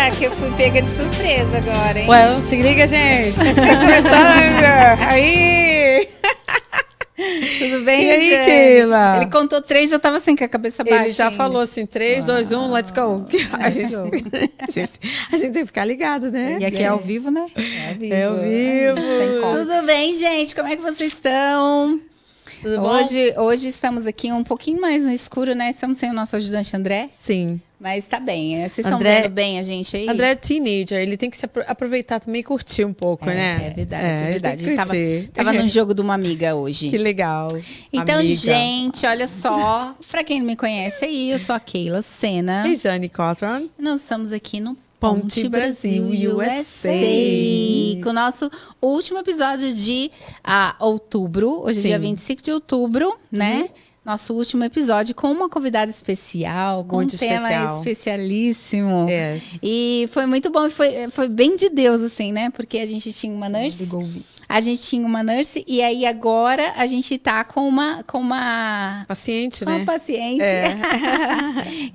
Eita, que eu fui pega de surpresa agora, hein? Ué, se liga, gente. Tá começando. Aí. Tudo bem, E aí? Keila? Ele contou três, eu tava assim com a cabeça baixa. Ele já ainda. falou assim: 3, 2, 1, let's go. A gente, a, gente, a gente tem que ficar ligado, né? E aqui é ao vivo, né? É ao vivo. É ao vivo. Tudo bem, gente? Como é que vocês estão? Tudo bom? Hoje, hoje estamos aqui um pouquinho mais no escuro, né? Estamos sem o nosso ajudante André, Sim. mas tá bem. Vocês estão André- vendo bem a gente aí? André é teenager, ele tem que se apro- aproveitar também e curtir um pouco, é, né? é verdade, É, é, verdade. Ele tava, tava no jogo de uma amiga hoje. Que legal. Então, amiga. gente, olha só. Pra quem não me conhece aí, eu sou a Keila Sena. E Jane Cotron. Nós estamos aqui no Ponte Brasil, USA. Com o nosso último episódio de ah, outubro. Hoje é dia 25 de outubro, né? Nosso último episódio com uma convidada especial, com Muito um tema especial. especialíssimo. É. E foi muito bom, foi, foi bem de Deus, assim, né? Porque a gente tinha uma nurse. A gente tinha uma nurse, e aí agora a gente tá com uma, com uma Paciente, com uma né? paciente. É.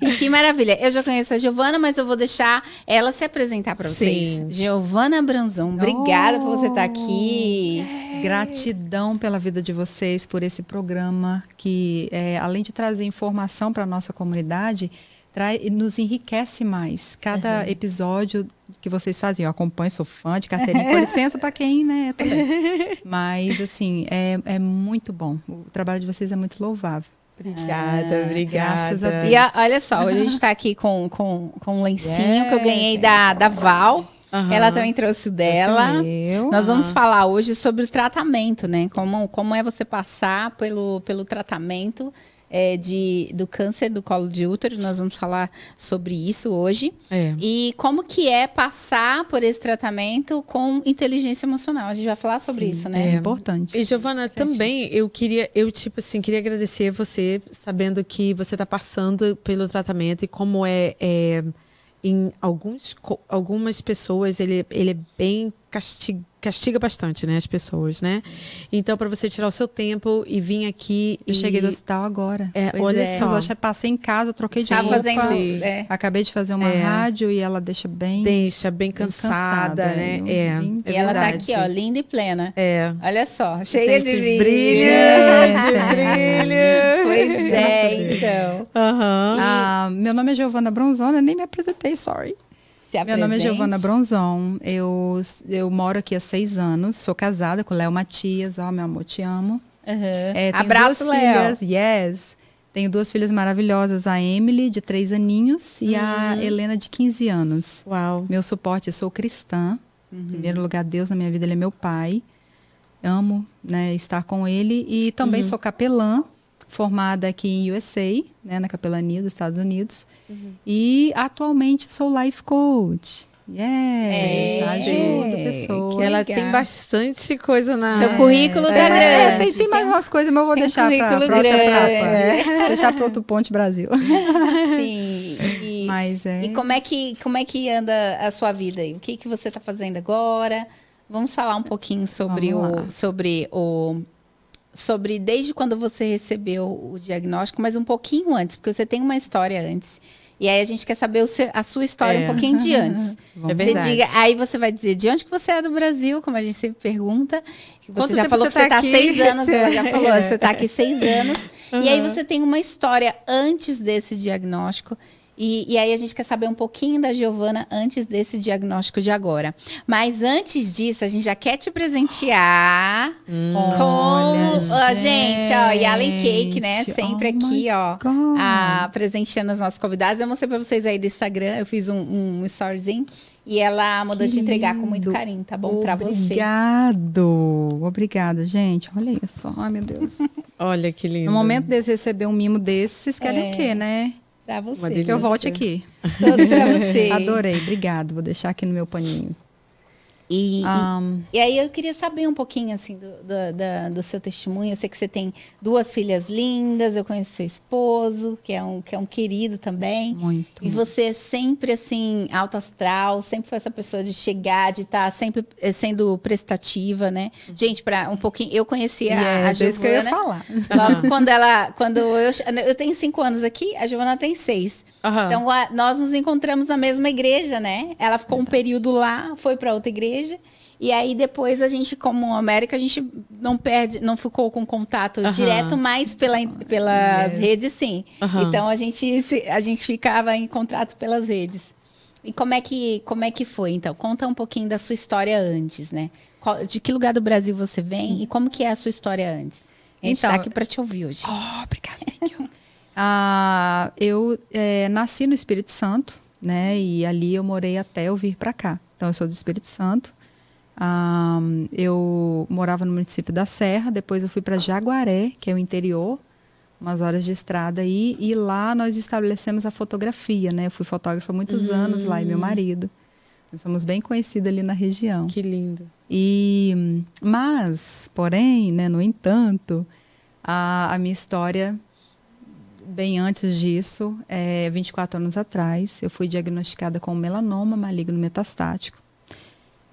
e que maravilha. Eu já conheço a Giovana, mas eu vou deixar ela se apresentar para vocês. Sim. Giovana Branzon, obrigada por você estar Oh. aqui. Gratidão pela vida de vocês, por esse programa que, é, além de trazer informação para a nossa comunidade, trai- nos enriquece mais. Cada episódio que vocês fazem, eu acompanho, sou fã de carteirinha, com licença para quem, né, também. Mas, assim, é, é muito bom. O trabalho de vocês é muito louvável. Obrigada, obrigada. graças a Deus. E a- olha só, hoje a gente está aqui com, com, com um lencinho que eu ganhei da, da Val. Aham. Ela também trouxe o dela. Eu, Nós vamos falar hoje sobre o tratamento, né? Como, como é você passar pelo, pelo tratamento é, de, do câncer do colo de útero. Nós vamos falar sobre isso hoje. É. E como que é passar por esse tratamento com inteligência emocional. A gente vai falar sobre Sim, isso, é né? importante. E Giovana, também eu queria, eu tipo assim, queria agradecer você, sabendo que você está passando pelo tratamento e como é, é, em alguns, algumas pessoas ele, ele é bem castiga, castiga bastante, né, as pessoas, né? Então para você tirar o seu tempo e vir aqui Eu e cheguei do hospital agora. é, Pois olha é. só, eu passei em casa, troquei de Tá roupa. fazendo. É. Acabei de fazer uma É. rádio e ela deixa bem, deixa bem bem cansada, né? Eu É, é e ela tá aqui, ó, linda e plena. É. Olha só, cheia de Gente, brilho. brilha, Gente. brilha. Pois é, então. Aham. Ah, meu nome é Giovana Bronzona, nem me apresentei, sorry. Se Meu nome é apresente. Giovana Bronzon. Eu, eu moro aqui há seis anos, sou casada com o Léo Matias, ó, meu amor, te amo. Uhum. É, Abraço, Léo. yes. Tenho duas filhas maravilhosas, a Emily, de três aninhos, e a Helena, de 15 anos. Uau. Meu suporte, eu sou cristã. Em primeiro lugar, Deus na minha vida, Ele é meu pai. Amo né, estar com Ele. E também sou capelã, formada aqui em USA, né, na capelania dos Estados Unidos. E atualmente sou life coach. É, Yes, ajudo que pessoas. Que Ela legal. tem bastante coisa na. Seu currículo tá É, grande. tem, tem mais umas coisas, mas eu vou tem deixar para a próxima etapa. É. Deixar para outro ponte Brasil. Sim. E, Mas é. e como é que como é que anda a sua vida aí? O que que você está fazendo agora? Vamos falar um pouquinho sobre o sobre o sobre desde quando você recebeu o diagnóstico, mas um pouquinho antes, porque você tem uma história antes. E aí a gente quer saber seu- a sua história É. um pouquinho de antes. É Você verdade. diga- aí você vai dizer de onde que você é do Brasil, como a gente sempre pergunta. Você Quanto já falou você que você tá está aqui? seis anos, ela já falou, É. você está aqui seis anos. E aí Uhum. você tem uma história antes desse diagnóstico. E, e aí a gente quer saber um pouquinho da Giovana antes desse diagnóstico de agora. Mas antes disso, a gente já quer te presentear com Olha, Ó, gente, ó, e Allen Cake, né? gente, Sempre oh aqui, ó. A, presenteando os nossos convidados. Eu mostrei pra vocês aí do Instagram. Eu fiz um, um storyzinho. E ela mandou te entregar com muito carinho, tá bom? Pra você. Obrigado. Obrigado, gente. Olha isso. Ai, meu Deus. Olha que lindo. No momento desse receber um mimo desse, vocês querem É. o quê, né? Pra Uma você. Que eu volte aqui. Tudo pra você. Adorei. Obrigado. Vou deixar aqui no meu paninho. E, e- Ahn, E aí eu queria saber um pouquinho assim do, do, da- do seu testemunho. Eu sei que você tem duas filhas lindas, eu conheço seu esposo, que é um, que é um querido também. muito. E você é sempre assim, alto astral, sempre foi essa pessoa de chegar, de estar sempre eh, sendo prestativa, né? Gente, para um pouquinho. Eu conheci a, a Yes, é isso que eu ia Giovana. falar. Logo quando ela. Quando eu, eu tenho cinco anos aqui, a Giovana tem seis. Aham. Então a- nós nos encontramos na mesma igreja, né? Ela ficou um período lá, foi para outra igreja. E aí depois a gente, como América, a gente não perde, não ficou com contato Aham. direto, mas pela, pelas Yes. redes sim. Aham. Então a gente a gente ficava em contato pelas redes. E como é que como é que foi? Então conta um pouquinho da sua história antes, né? Qual- de que lugar do Brasil você vem e como que é a sua história antes? A gente Então- tá aqui para te ouvir hoje. Oh, obrigada. Ah, eu eh, nasci no Espírito Santo, né? E ali eu morei até eu vir para cá. Então eu sou do Espírito Santo. Ah, eu morava no município da Serra, depois eu fui para Jaguaré, que é o interior, umas horas de estrada aí, e lá nós estabelecemos a fotografia, né? Eu fui fotógrafa há muitos anos lá e meu marido. Nós somos bem conhecidos ali na região. Que lindo. E, mas, porém, né, no entanto, a, a minha história, bem antes disso, é, 24 anos atrás, eu fui diagnosticada com melanoma maligno metastático.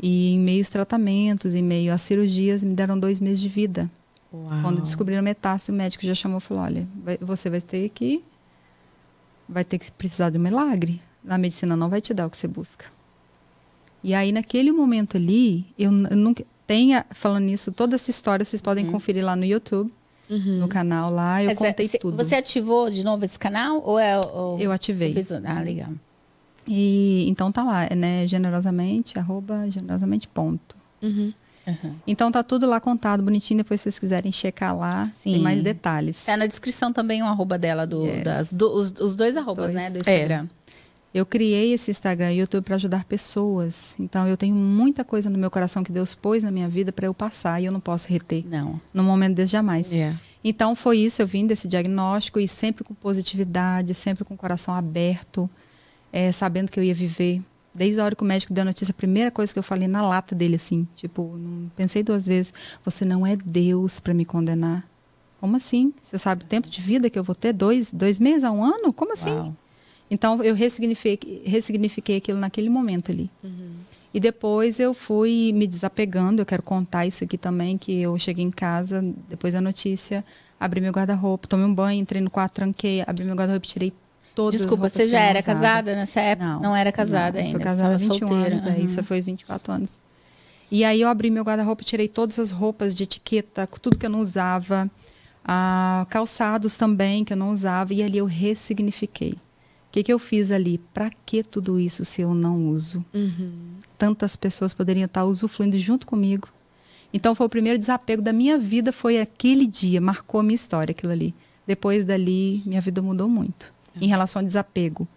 E em meio aos tratamentos, em meio às cirurgias, me deram dois meses de vida. Uau. Quando descobriram metástase, o médico já chamou e falou: olha, vai- você vai ter que. Vai ter que precisar de um milagre. A medicina não vai te dar o que você busca. E aí, naquele momento ali, eu, eu nunca. Tenha, falando nisso, toda essa história vocês podem conferir lá no YouTube, Uhum. no canal lá. Eu Mas é- contei cê- tudo. Você ativou de novo esse canal ou é ou Eu ativei. fez ah, legal. E então tá lá, é, né? Generosamente, arroba generosamente ponto. Uhum. Então tá tudo lá contado, bonitinho. Depois se vocês quiserem checar lá, tem Sim. mais detalhes. Tá na descrição também o arroba dela do Yes. das do- os, os dois arrobas, Dois. né, do É. Eu criei esse Instagram e YouTube para ajudar pessoas. Então eu tenho muita coisa no meu coração que Deus pôs na minha vida para eu passar e eu não posso reter. Não. No momento desse jamais. É. Então foi isso, eu vim desse diagnóstico e sempre com positividade, sempre com o coração aberto, eh, sabendo que eu ia viver. Desde a hora que o médico deu a notícia, a primeira coisa que eu falei na lata dele, assim, tipo, não pensei duas vezes, você não é Deus para me condenar. Como assim? Você sabe o tempo de vida que eu vou ter? Dois, dois meses a um ano? Como assim? Uau. Então eu ressignifiquei, ressignifiquei aquilo naquele momento ali. E depois eu fui me desapegando. Eu quero contar isso aqui também, que eu cheguei em casa depois da notícia, abri meu guarda-roupa, tomei um banho, entrei no quarto, tranquei, abri meu guarda-roupa, e tirei todas Desculpa, as roupas você já não era usava. casada nessa época? Não, era casada não, ainda. Sou casada há tava 21 solteira. anos, é, Uhum. isso foi 24 anos. E aí eu abri meu guarda-roupa, tirei todas as roupas de etiqueta, tudo que eu não usava, ah, calçados também que eu não usava, e ali eu ressignifiquei. O que, que eu fiz ali? Para que tudo isso se eu não uso? Uhum. Tantas pessoas poderiam estar usufruindo junto comigo. Então foi o primeiro desapego da minha vida, foi aquele dia, marcou a minha história aquilo ali. Depois dali, minha vida mudou muito. Em relação ao desapego.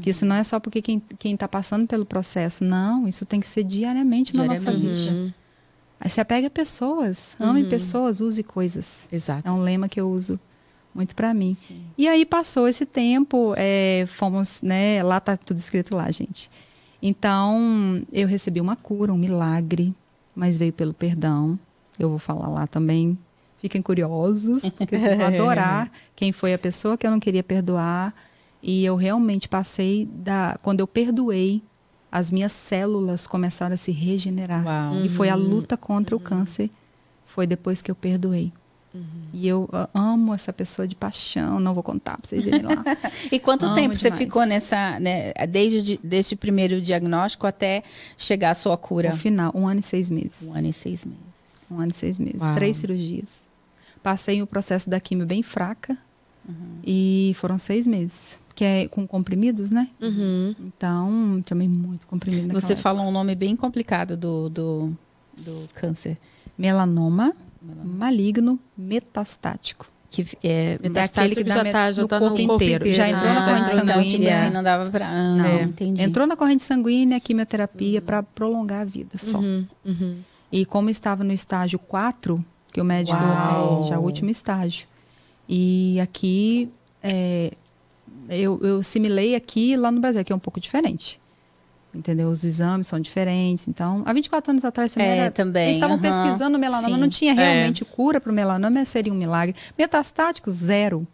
Que isso não é só porque quem está passando pelo processo. Não, isso tem que ser diariamente na nossa Diariamente. vida. Uhum. Se apega a pessoas. Ame pessoas, use coisas. Exato. É um lema que eu uso muito para mim. E aí passou esse tempo, é, fomos, né? Lá tá tudo escrito lá, gente. Então eu recebi uma cura, um milagre, mas veio pelo perdão. Eu vou falar lá também. Fiquem curiosos, porque vocês vão adorar quem foi a pessoa que eu não queria perdoar. E eu realmente passei da. Quando eu perdoei, as minhas células começaram a se regenerar. Uau. E foi a luta contra o câncer. Foi depois que eu perdoei. E eu ah, amo essa pessoa de paixão. Não vou contar para vocês irem lá. E quanto Amo tempo você demais. ficou nessa, né, desde de, desse primeiro diagnóstico até chegar à sua cura? No final, um ano e seis meses. Um ano e seis meses. Um ano e seis meses. Uau. Três cirurgias. Passei o processo da quimio bem fraca. E foram seis meses. Que é com comprimidos, né? Uhum. Então, tomei muito comprimido Você época. falou um nome bem complicado do, do, do câncer. Melanoma maligno metastático. Que é, Metastático que dá já me- tá, já no tá no corpo corpo inteiro. inteiro. Já entrou na Ah, corrente então, sanguínea. tipo assim, não dava pra... Ah, Não. entendi. Entrou na corrente sanguínea, quimioterapia para prolongar a vida só. Uhum. Uhum. E como estava no estágio 4, que o médico Uau. é já o último estágio. E aqui é, eu, eu assimilei aqui lá no Brasil, que é um pouco diferente. Entendeu? Os exames são diferentes. Então, há 24 anos atrás também, É, era- também, eles estavam aham. pesquisando o melanoma, Sim. não tinha realmente cura para o melanoma, seria um milagre. Metastático, zero.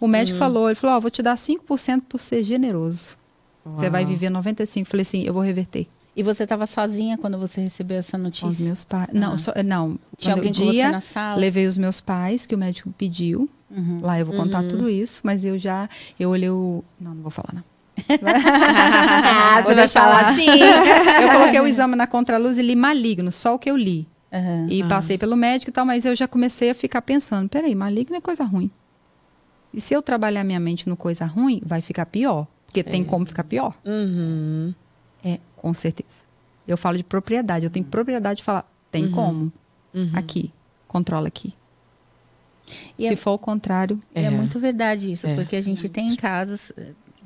O médico falou, ele falou, ó, vou te dar 5% por ser generoso. Você vai viver 95. Eu falei assim, eu vou reverter. E você estava sozinha quando você recebeu essa Com os notícia? meus pais. Não, Ah. só- não. Tinha Quando alguém o com você dia, na sala? Levei os meus pais, que o médico pediu. Uhum. Lá eu vou contar tudo isso, mas eu já. Eu olhei o. Não, não vou falar, não. ah, você vai falar assim. eu coloquei o exame na contraluz e li maligno, só o que eu li. Uhum, e uhum. passei pelo médico e tal, mas eu já comecei a ficar pensando: peraí, maligno é coisa ruim. E se eu trabalhar minha mente no coisa ruim, vai ficar pior. Porque é. tem como ficar pior. Uhum. É, com certeza. Eu falo de propriedade. Eu tenho propriedade de falar: tem uhum. como. Uhum. Aqui. Controla aqui. E se é, for o contrário. É, é muito verdade isso, é. porque a gente tem casos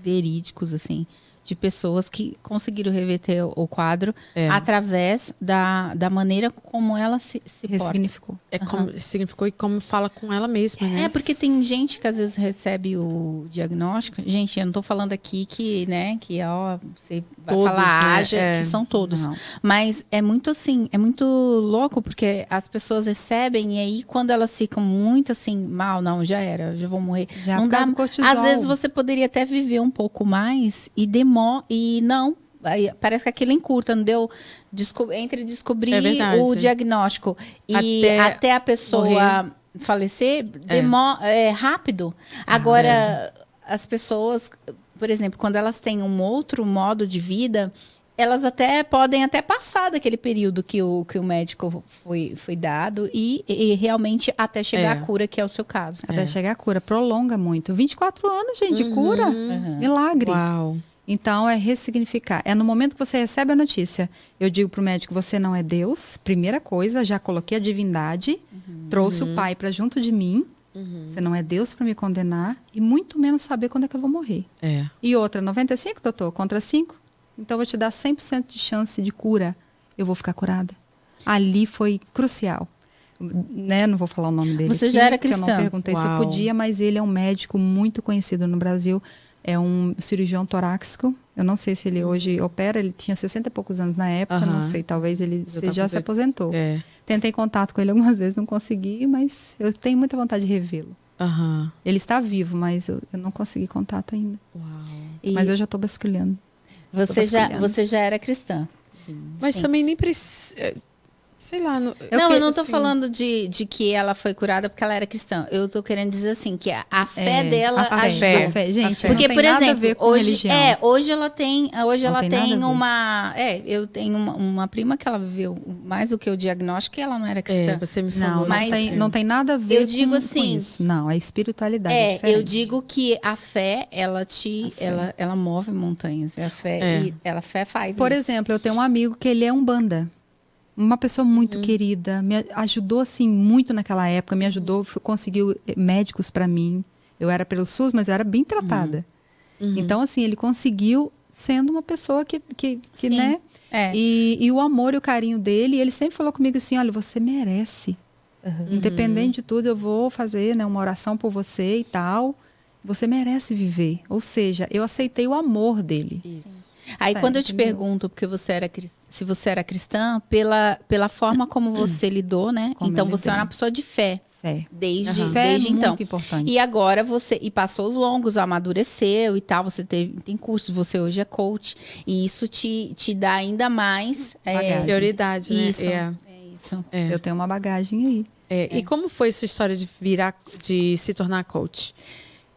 verídicos, assim, de pessoas que conseguiram reverter o quadro é. através da, da maneira como ela se, se Ressignificou. É uhum. como significou e como fala com ela mesma, né? É, porque tem gente que às vezes recebe o diagnóstico. Gente, eu não estou falando aqui que, né, que ó, você vai todos, falar né? haja, é. que são todos. Não. Mas é muito assim, é muito louco, porque as pessoas recebem e aí quando elas ficam muito assim, mal, não, já era, já vou morrer. Já não dá. Às vezes você poderia até viver um pouco mais e demora e não. Aí, parece que aquilo encurta, não deu desco entre descobrir é o diagnóstico e até, até a pessoa morrer. falecer, demora, é. é rápido. Agora, ah, é. as pessoas por exemplo, quando elas têm um outro modo de vida, elas até podem até passar daquele período que o, que o médico foi, foi dado e, e realmente até chegar é. à cura, que é o seu caso. Até é. chegar à cura, prolonga muito. 24 anos, gente, de uhum. cura. Uhum. Milagre. Uau. Então, é ressignificar. É no momento que você recebe a notícia. Eu digo para o médico: você não é Deus. Primeira coisa, já coloquei a divindade, uhum. trouxe o uhum. Pai para junto de mim. Uhum. Você não é Deus para me condenar e muito menos saber quando é que eu vou morrer. É. E outra, 95, doutor, contra 5. Então eu vou te dar 100% de chance de cura. Eu vou ficar curada. Ali foi crucial. Né? Não vou falar o nome dele. Você aqui, já era cristã? Eu não perguntei Uau. se eu podia, mas ele é um médico muito conhecido no Brasil. É um cirurgião torácico. Eu não sei se ele hoje opera. Ele tinha 60 e poucos anos na época. Não sei, talvez ele já, já se aposentou. É. Tentei contato com ele algumas vezes, não consegui, mas eu tenho muita vontade de revê-lo. Uhum. Ele está vivo, mas eu, eu, não consegui contato ainda. Uau. Mas eu já estou basculhando. Você já, você já era cristã. Sim. Mas Sim. também nem precisa Sei lá. No... Eu não, que, eu não tô assim... falando de, de que ela foi curada porque ela era cristã. Eu tô querendo dizer assim, que a, a fé é, dela a fé. A fé. Gente, porque, por exemplo, hoje, religião. é, hoje ela tem, hoje não ela tem, tem uma. É, eu tenho uma, uma, prima que ela viveu mais do que o diagnóstico e ela não era cristã. É, você me falou. Não, mas, não, tem, não tem nada a ver eu digo com, assim, com isso. Não, é espiritualidade. É, é eu digo que a fé, ela te. Fé. Ela, ela move montanhas. A fé, é. e ela fé faz. Por isso. exemplo, eu tenho um amigo que ele é um banda uma pessoa muito uhum. querida, me ajudou assim muito naquela época, me ajudou, conseguiu eh, médicos para mim. Eu era pelo SUS, mas eu era bem tratada. Uhum. uhum. Então assim, ele conseguiu sendo uma pessoa que, que, que né? É. E, e, o amor e o carinho dele, ele sempre falou comigo assim, olha, você merece. Uhum. Independente de tudo, eu vou fazer né, uma oração por você e tal. Você merece viver. Ou seja, eu aceitei o amor dele. Isso. Aí quando eu te entendeu? pergunto porque você era se você era cristã, pela, pela forma como você lidou, né? Como então você é uma pessoa de fé. Fé. Desde, uhum. desde fé é então. Muito importante. E agora você e passou os longos, amadureceu e tal, você teve, tem cursos, você hoje é coach. E isso te, te dá ainda mais é, prioridade, né? Isso. É. é isso. É. Eu tenho uma bagagem aí. É, e como foi sua história de virar, de se tornar coach?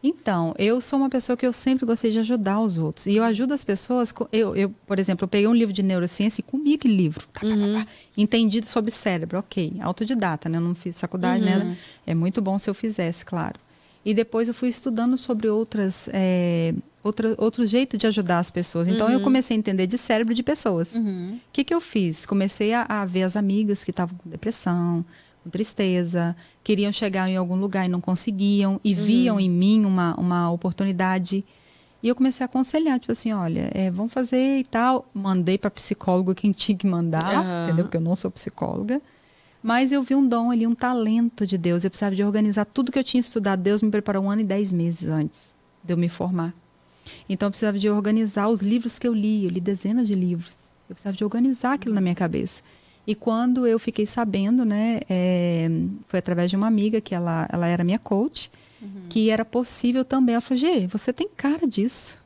Então, eu sou uma pessoa que eu sempre gostei de ajudar os outros. E eu ajudo as pessoas. Eu, eu por exemplo, eu peguei um livro de neurociência e comi aquele livro. Uhum. Entendido sobre cérebro, ok. Autodidata, né? Eu não fiz faculdade, né? uhum. né? É muito bom se eu fizesse, claro. E depois eu fui estudando sobre outras. É, outra, outro jeito de ajudar as pessoas. Então uhum. eu comecei a entender de cérebro de pessoas. O uhum. que, que eu fiz? Comecei a, a ver as amigas que estavam com depressão, com tristeza, queriam chegar em algum lugar e não conseguiam, e uhum. viam em mim uma, uma oportunidade. E eu comecei a aconselhar, tipo assim, olha, é, vamos fazer e tal. Mandei para psicólogo quem tinha que mandar, uhum. entendeu? Porque eu não sou psicóloga. Mas eu vi um dom ali, um talento de Deus. Eu precisava de organizar tudo que eu tinha estudado. Deus me preparou um ano e dez meses antes de eu me formar. Então eu precisava de organizar os livros que eu li. Eu li dezenas de livros. Eu precisava de organizar aquilo na minha cabeça. E quando eu fiquei sabendo, né, é, foi através de uma amiga que ela, ela era minha coach, uhum. que era possível também. Ela falou: Gê, você tem cara disso.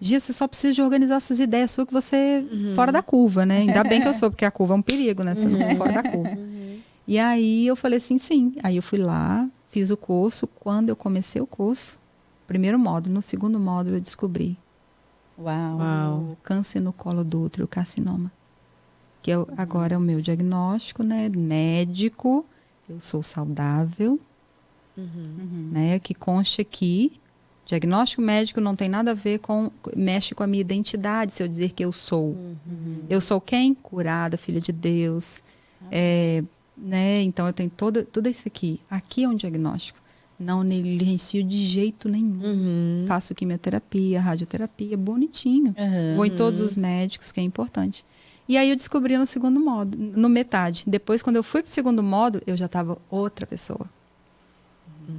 Gê, você só precisa de organizar essas ideias suas que você uhum. fora da curva, né? Ainda bem que eu sou, porque a curva é um perigo, né? Você não for fora da curva. Uhum. E aí eu falei assim: sim. Aí eu fui lá, fiz o curso. Quando eu comecei o curso, primeiro módulo, no segundo módulo eu descobri Uau. Uau. o câncer no colo do útero, o carcinoma. Que eu, agora é o meu diagnóstico, né? Médico, eu sou saudável, Uhum. né? Que conste aqui. Diagnóstico médico não tem nada a ver com. mexe com a minha identidade, se eu dizer que eu sou. Eu sou quem? Curada, filha de Deus. É, né? Então eu tenho todo, tudo isso aqui. Aqui é um diagnóstico. Não negligencio de jeito nenhum. Uhum. Faço quimioterapia, radioterapia, bonitinho. Uhum. Vou em todos os médicos, que é importante. E aí eu descobri no segundo módulo, no metade. Depois, quando eu fui pro segundo módulo, eu já estava outra pessoa.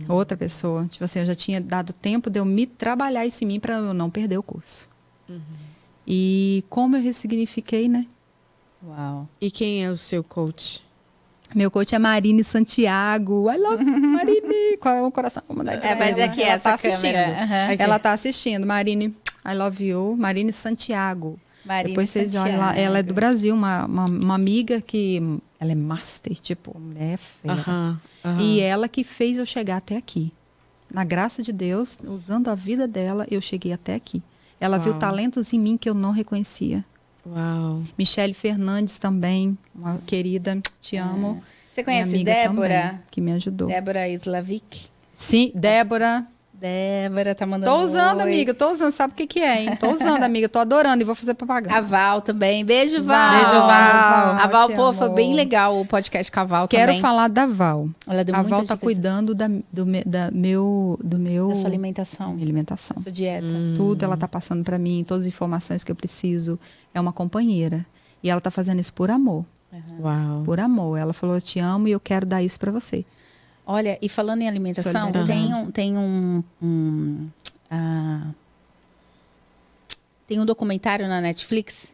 Outra pessoa. Tipo assim, eu já tinha dado tempo de eu me trabalhar isso em mim para eu não perder o curso. E como eu ressignifiquei, né? Uau. E quem é o seu coach? Meu coach é Marine Santiago. I love you, Marine. Qual é o coração? Vamos mandar É, mas ela. aqui Ela essa tá assistindo. câmera. Aqui. Ela tá assistindo. Marine, I love you. Marine Santiago. Marina Depois vocês olham lá. Santiago. Ela é do Brasil, uma, uma, uma amiga que. Ela é master, tipo, mulher é fera. Aham. aham. E ela que fez eu chegar até aqui. Na graça de Deus, usando a vida dela, eu cheguei até aqui. Ela viu Uau. talentos em mim que eu não reconhecia. Uau. Michele Fernandes também, uma querida, te amo. Você conhece Débora? também, que me ajudou. Débora Slavik? Sim, Débora. Débora tá mandando Tô usando, oi. amiga. Tô usando. Sabe o que que é, hein? Tô usando, amiga. Tô adorando e vou fazer propaganda. A Val também. Beijo, Val. Beijo, Val. A Val, Te pô, foi bem legal o podcast com a Val Quero também. falar da Val. Ela deu a Val tá dica cuidando da, do, me- da meu, do meu... da sua alimentação, minha alimentação. da sua dieta. Tudo ela tá passando para mim, todas as informações que eu preciso. É uma companheira. E ela tá fazendo isso por amor. Uau. Por amor. Ela falou: Eu te amo e eu quero dar isso para você. Olha, e falando em alimentação, tem um, tem um, um, ah, tem um documentário na Netflix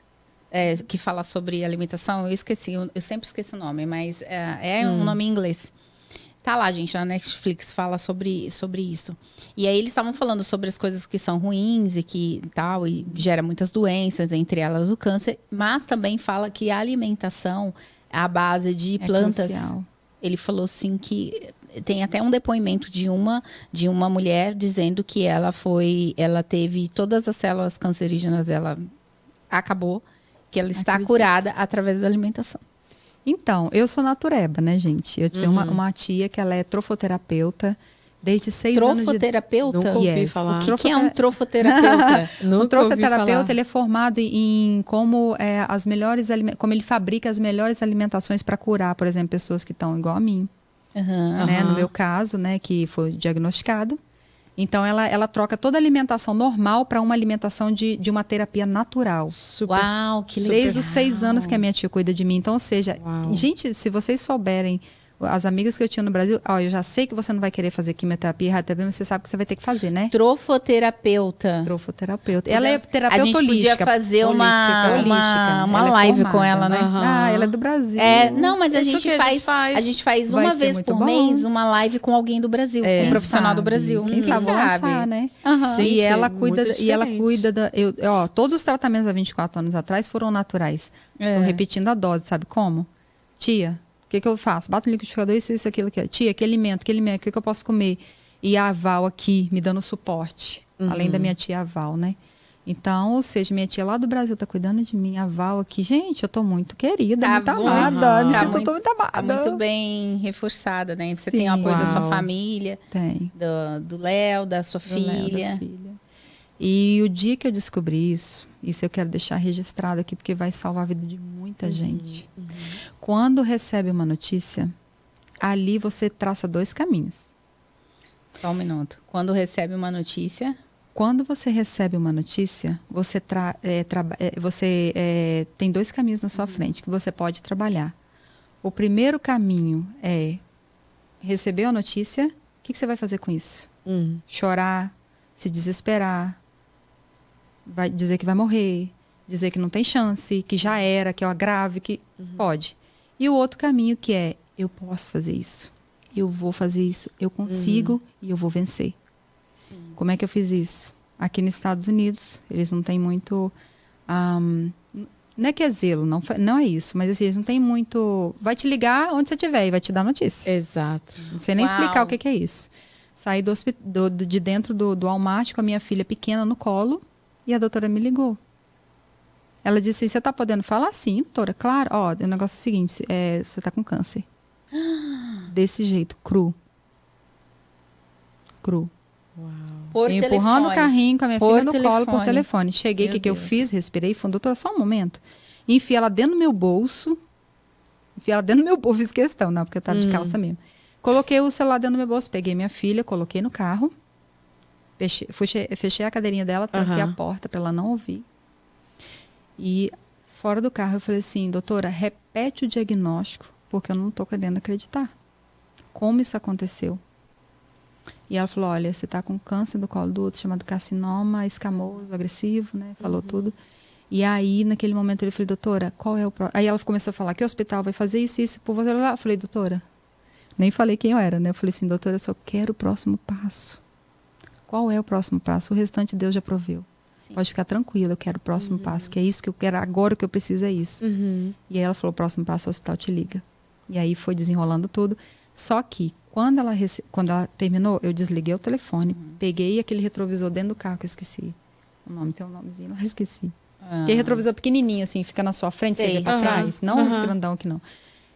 é, que fala sobre alimentação. Eu esqueci, eu, eu sempre esqueço o nome, mas é, é um nome em inglês. Tá lá, gente, na Netflix fala sobre, sobre isso. E aí eles estavam falando sobre as coisas que são ruins e que tal, e gera muitas doenças, entre elas o câncer, mas também fala que a alimentação, a base de É plantas, crucial. ele falou assim que tem até um depoimento de uma de uma mulher dizendo que ela foi ela teve todas as células cancerígenas dela acabou que ela está Acredito. curada através da alimentação Então, eu sou natureba, né, gente? Eu tenho uma, uma tia que ela é trofoterapeuta desde seis anos de trofoterapeuta Nunca ouvi Yes. falar. o que, que é um trofoterapeuta ouvi trofoterapeuta ele é formado em como é, as melhores como ele fabrica as melhores alimentações para curar, por exemplo, pessoas que estão igual a mim, Aham. né? Aham. No meu caso, né, que foi diagnosticado. Então ela, ela troca toda a alimentação normal para uma alimentação de, de uma terapia natural. Super. uau que legal Desde os seis anos que a minha tia cuida de mim. Então, ou seja, Uau. gente, se vocês souberem, as amigas que eu tinha no Brasil, ó, eu já sei que você não vai querer fazer quimioterapia e radioterapia, mas você sabe que você vai ter que fazer, né? trofoterapeuta Trofoterapeuta. Ela é a terapeuta gente podia holística. fazer uma, holística, uma, uma é live com formada. ela né Aham. Ah, ela é do Brasil. É, não, mas a gente, que a faz, gente faz. a gente faz uma vez por bom. mês uma live com alguém do Brasil, É. um Quem profissional do sabe? Brasil. Quem Ninguém sabe lançar, né? Aham. Gente, e ela é cuida e ela cuida da eu, ó, todos os tratamentos há 24 anos atrás foram naturais. É. Tô repetindo a dose, sabe como? Tia, que que eu faço? Bato no liquidificador isso isso aquilo aqui. Tia, que alimento, que alimento, o que que eu posso comer? E a Val aqui me dando suporte, além da minha tia Val, né? Então, ou seja, minha tia lá do Brasil tá cuidando de mim, a Val aqui. Gente, eu tô muito querida, Tá muito muito- amada. Me tá sinto muito- muito Tá amada. muito bem reforçada, né? Você Sim. tem o apoio da sua Uau. família, Tem. do do Léo, da sua do Léo, da filha. filha. E o dia que eu descobri isso, isso eu quero deixar registrado aqui, porque vai salvar a vida de muita gente. Quando recebe uma notícia, ali você traça dois caminhos. Só um minuto. Quando recebe uma notícia, Quando você recebe uma notícia, você, tra é, traba- é, você é, tem dois caminhos na sua frente que você pode trabalhar. O primeiro caminho é receber a notícia, o que, que você vai fazer com isso? Hum. chorar, se desesperar, vai dizer que vai morrer, dizer que não tem chance, que já era, que é grave, que pode. E o outro caminho que é eu posso fazer isso, eu vou fazer isso, eu consigo e eu vou vencer. Como é que eu fiz isso? Aqui nos Estados Unidos, eles não têm muito. ahm, não é que é zelo, não, não é isso, mas assim, eles não têm muito. Vai te ligar onde você estiver e vai te dar notícia. Exato. Não sei nem Uau. explicar o que, que é isso. Saí do do- do- de dentro do, do Walmart com a minha filha pequena no colo, E a doutora me ligou. Ela disse: Você está podendo falar? Sim, doutora, claro. Ó, o negócio é o seguinte: é, você está com câncer. Desse jeito, cru. Cru. Por empurrando o telefone. carrinho com a minha Por filha no colo por telefone. telefone. Cheguei, o que, que eu fiz? Respirei fundo. Doutora, só um momento. Enfiei ela dentro do meu bolso. Enfiei ela dentro do meu bolso, fiz questão, não, porque eu tava de Hum. calça mesmo. Coloquei o celular dentro do meu bolso, peguei minha filha, coloquei no carro. Fechei, fechei, a cadeirinha dela, tranquei Aham. a porta para ela não ouvir. E fora do carro eu falei assim, doutora, repete o diagnóstico, porque eu não tô querendo acreditar. Como isso aconteceu? E ela falou, olha, você tá com câncer do colo do útero, chamado carcinoma escamoso, agressivo, né? Falou tudo. E aí, naquele momento, ele falou, doutora, qual é o próximo? Aí ela começou a falar, que hospital vai fazer isso, isso, por você lá. Eu falei, doutora, nem falei quem eu era, né? Eu falei assim, doutora, eu só quero o próximo passo. Qual é o próximo passo? O restante Deus já proveu. Sim. Pode ficar tranquila, eu quero o próximo passo, que é isso que eu quero, agora o que eu preciso é isso. Uhum. E aí ela falou, próximo passo, o hospital te liga. E aí foi desenrolando tudo. Só que, quando ela, rece- quando ela terminou, eu desliguei o telefone, peguei aquele retrovisor dentro do carro que eu esqueci. O nome tem um nomezinho, lá eu esqueci. Ah. Aquele retrovisor pequenininho, assim, fica na sua frente, Sei, você vê pra trás. Não os grandão aqui, não.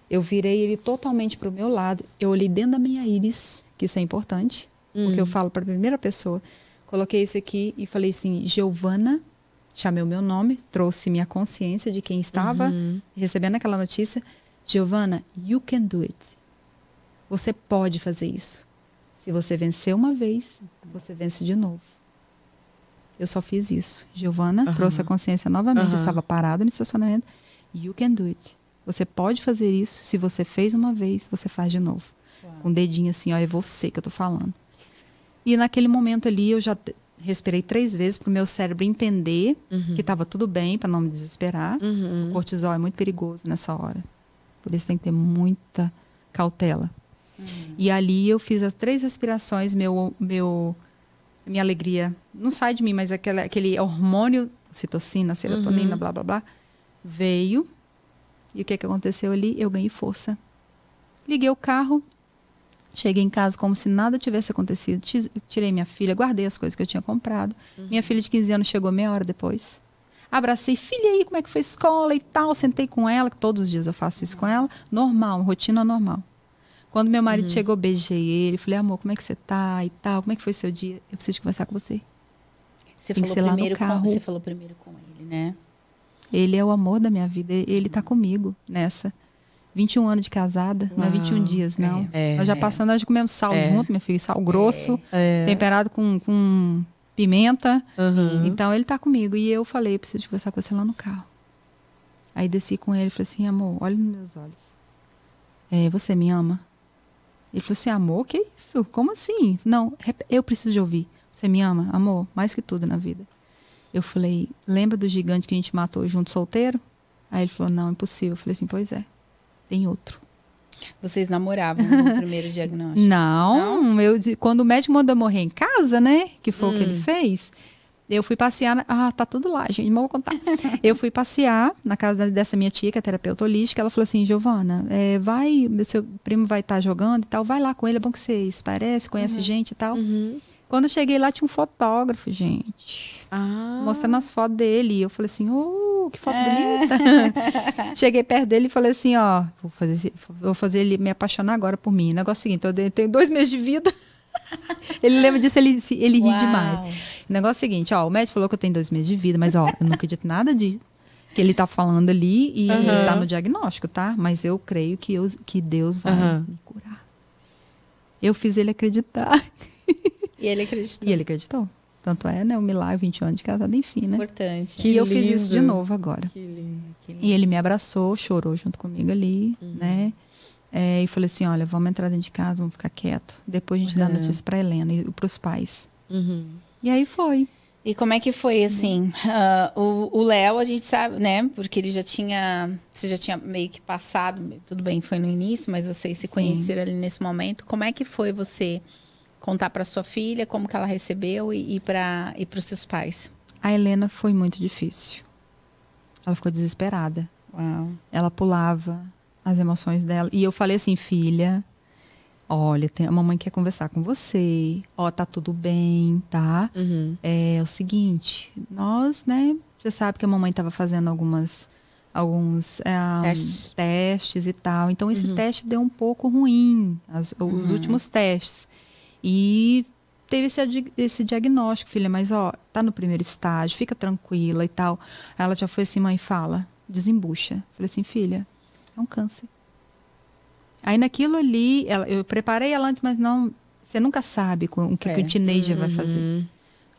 Eu virei ele totalmente pro meu lado. Eu olhei dentro da minha íris, que isso é importante, porque eu falo para a primeira pessoa. Coloquei esse aqui e falei assim, Giovana, chamei o meu nome, trouxe minha consciência de quem estava recebendo aquela notícia. Giovana, you can do it. Você pode fazer isso. Se você vencer uma vez, você vence de novo. Eu só fiz isso. Giovana Aham. trouxe a consciência novamente. Eu Aham. estava parada no estacionamento. You can do it. Você pode fazer isso. Se você fez uma vez, você faz de novo. Com o dedinho assim, ó, é você que eu tô falando. E naquele momento ali, eu já respirei três vezes para o meu cérebro entender que estava tudo bem, para não me desesperar. Uhum. O cortisol é muito perigoso nessa hora. Por isso tem que ter muita cautela. E ali eu fiz as três respirações, meu, meu, minha alegria não sai de mim, mas aquela, aquele hormônio, citocina, serotonina, blá blá blá, veio. E o que, que aconteceu ali? Eu ganhei força. Liguei o carro, cheguei em casa como se nada tivesse acontecido. Ti- Tirei minha filha, guardei as coisas que eu tinha comprado. Minha filha de 15 anos chegou meia hora depois. Abracei, filha aí, como é que foi a escola e tal. Sentei com ela, que todos os dias eu faço isso com ela. Normal, rotina normal. Quando meu marido chegou, beijei ele. Falei, amor, como é que você tá e tal? Como é que foi seu dia? Eu preciso conversar com você. Você Tem falou, primeiro com, você falou primeiro com ele, né? Ele é o amor da minha vida. Ele tá comigo nessa. 21 anos de casada, não é 21 Uau. dias, não. É, nós já é. passamos, nós já comemos sal É. junto, meu filho, sal grosso, É. temperado com, com pimenta. Uhum. Então ele tá comigo. E eu falei, preciso conversar com você lá no carro. Aí desci com ele e falei assim, amor, olha nos meus olhos. É, você me ama? Ele falou assim, amor, que isso? Como assim? Não, eu preciso de ouvir. Você me ama, amor, mais que tudo na vida. Eu falei, lembra do gigante que a gente matou junto solteiro? Aí ele falou, não, impossível. Eu falei assim, pois é, tem outro. Vocês namoravam no primeiro diagnóstico. Não, eu de- quando o médico mandou morrer em casa, né? Que foi o que Hum. ele fez. Eu fui passear. na- Ah, tá tudo lá, gente. Mas eu vou contar. eu fui passear na casa dessa minha tia, que é terapeuta holística. Ela falou assim: Giovana, é, vai, meu seu primo vai estar jogando e tal. Vai lá com ele, é bom que vocês parecem, conhece gente e tal. Uhum. Quando eu cheguei lá, tinha um fotógrafo, gente. Ah. Mostrando as fotos dele. E eu falei assim: oh, que foto É. bonita. Cheguei perto dele e falei assim: ó, vou fazer, vou fazer ele me apaixonar agora por mim. Negócio é o seguinte: eu tenho- dois meses de vida. ele lembra disso, ele, ele ri demais. O negócio é o seguinte: ó, o médico falou que eu tenho dois meses de vida, mas ó, eu não acredito nada disso. Que ele tá falando ali e Aham. tá no diagnóstico, tá? Mas eu creio que, eu, que Deus vai Aham. me curar. Eu fiz ele acreditar. E ele acreditou. E ele acreditou. Tanto é, né? O milagre, 21 anos de casado, enfim, né? Importante. Que e eu fiz isso de lindo. novo agora. Que lindo, que lindo. E ele me abraçou, chorou junto comigo ali, Uhum. né? É, e falei assim: olha, vamos entrar dentro de casa, vamos ficar quieto. Depois a gente dá Uhum. notícia pra Helena e pros pais. Uhum. E aí foi. E como é que foi, assim? ah, o Léo, a gente sabe, né? Porque ele já tinha. Você já tinha meio que passado. Tudo bem, foi no início, mas vocês se Sim. conheceram ali nesse momento. Como é que foi você contar para sua filha como que ela recebeu e, e para e os seus pais? A Helena foi muito difícil. Ela ficou desesperada. Uau. Ela pulava as emoções dela. E eu falei assim, filha, Olha, tem, a mamãe quer conversar com você. Ó, tá tudo bem, tá? Uhum. É o seguinte, nós, né? Você sabe que a mamãe estava fazendo algumas alguns é, Testes. testes e tal. Então esse Uhum. teste deu um pouco ruim, as- os últimos testes. E teve esse, esse diagnóstico, filha, mas ó, tá no primeiro estágio, fica tranquila e tal. Ela já foi assim, mãe, fala, desembucha. Falei assim, filha, é um câncer. Aí naquilo ali, ela- eu preparei ela antes, mas não. Você nunca sabe com, o que, que É. o teenager vai fazer. Uhum.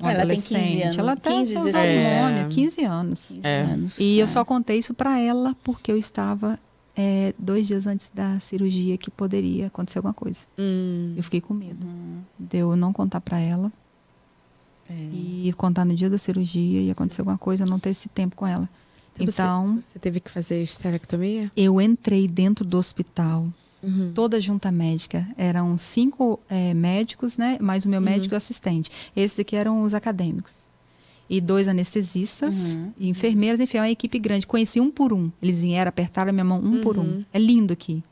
Um Ela tem 15 adolescente. anos, Ela tá 15, com 16 hormônio, anos. 15 anos. 15 É. anos. E eu É. só contei isso pra ela porque eu estava é, dois dias antes da cirurgia que poderia acontecer alguma coisa. Hum. Eu fiquei com medo Uhum. de eu não contar pra ela É. e contar no dia da cirurgia e acontecer alguma coisa, não ter esse tempo com ela. Então, você- Então, Você teve que fazer esterectomia? eu entrei dentro do hospital, Uhum. toda a junta médica. Eram cinco é, médicos, né? Mais o meu médico assistente. Esses aqui eram os acadêmicos. E dois anestesistas, Uhum. e enfermeiras, enfim, é uma equipe grande. Conheci um por um. Eles vieram, apertaram a minha mão um por um. Uhum. É lindo aqui.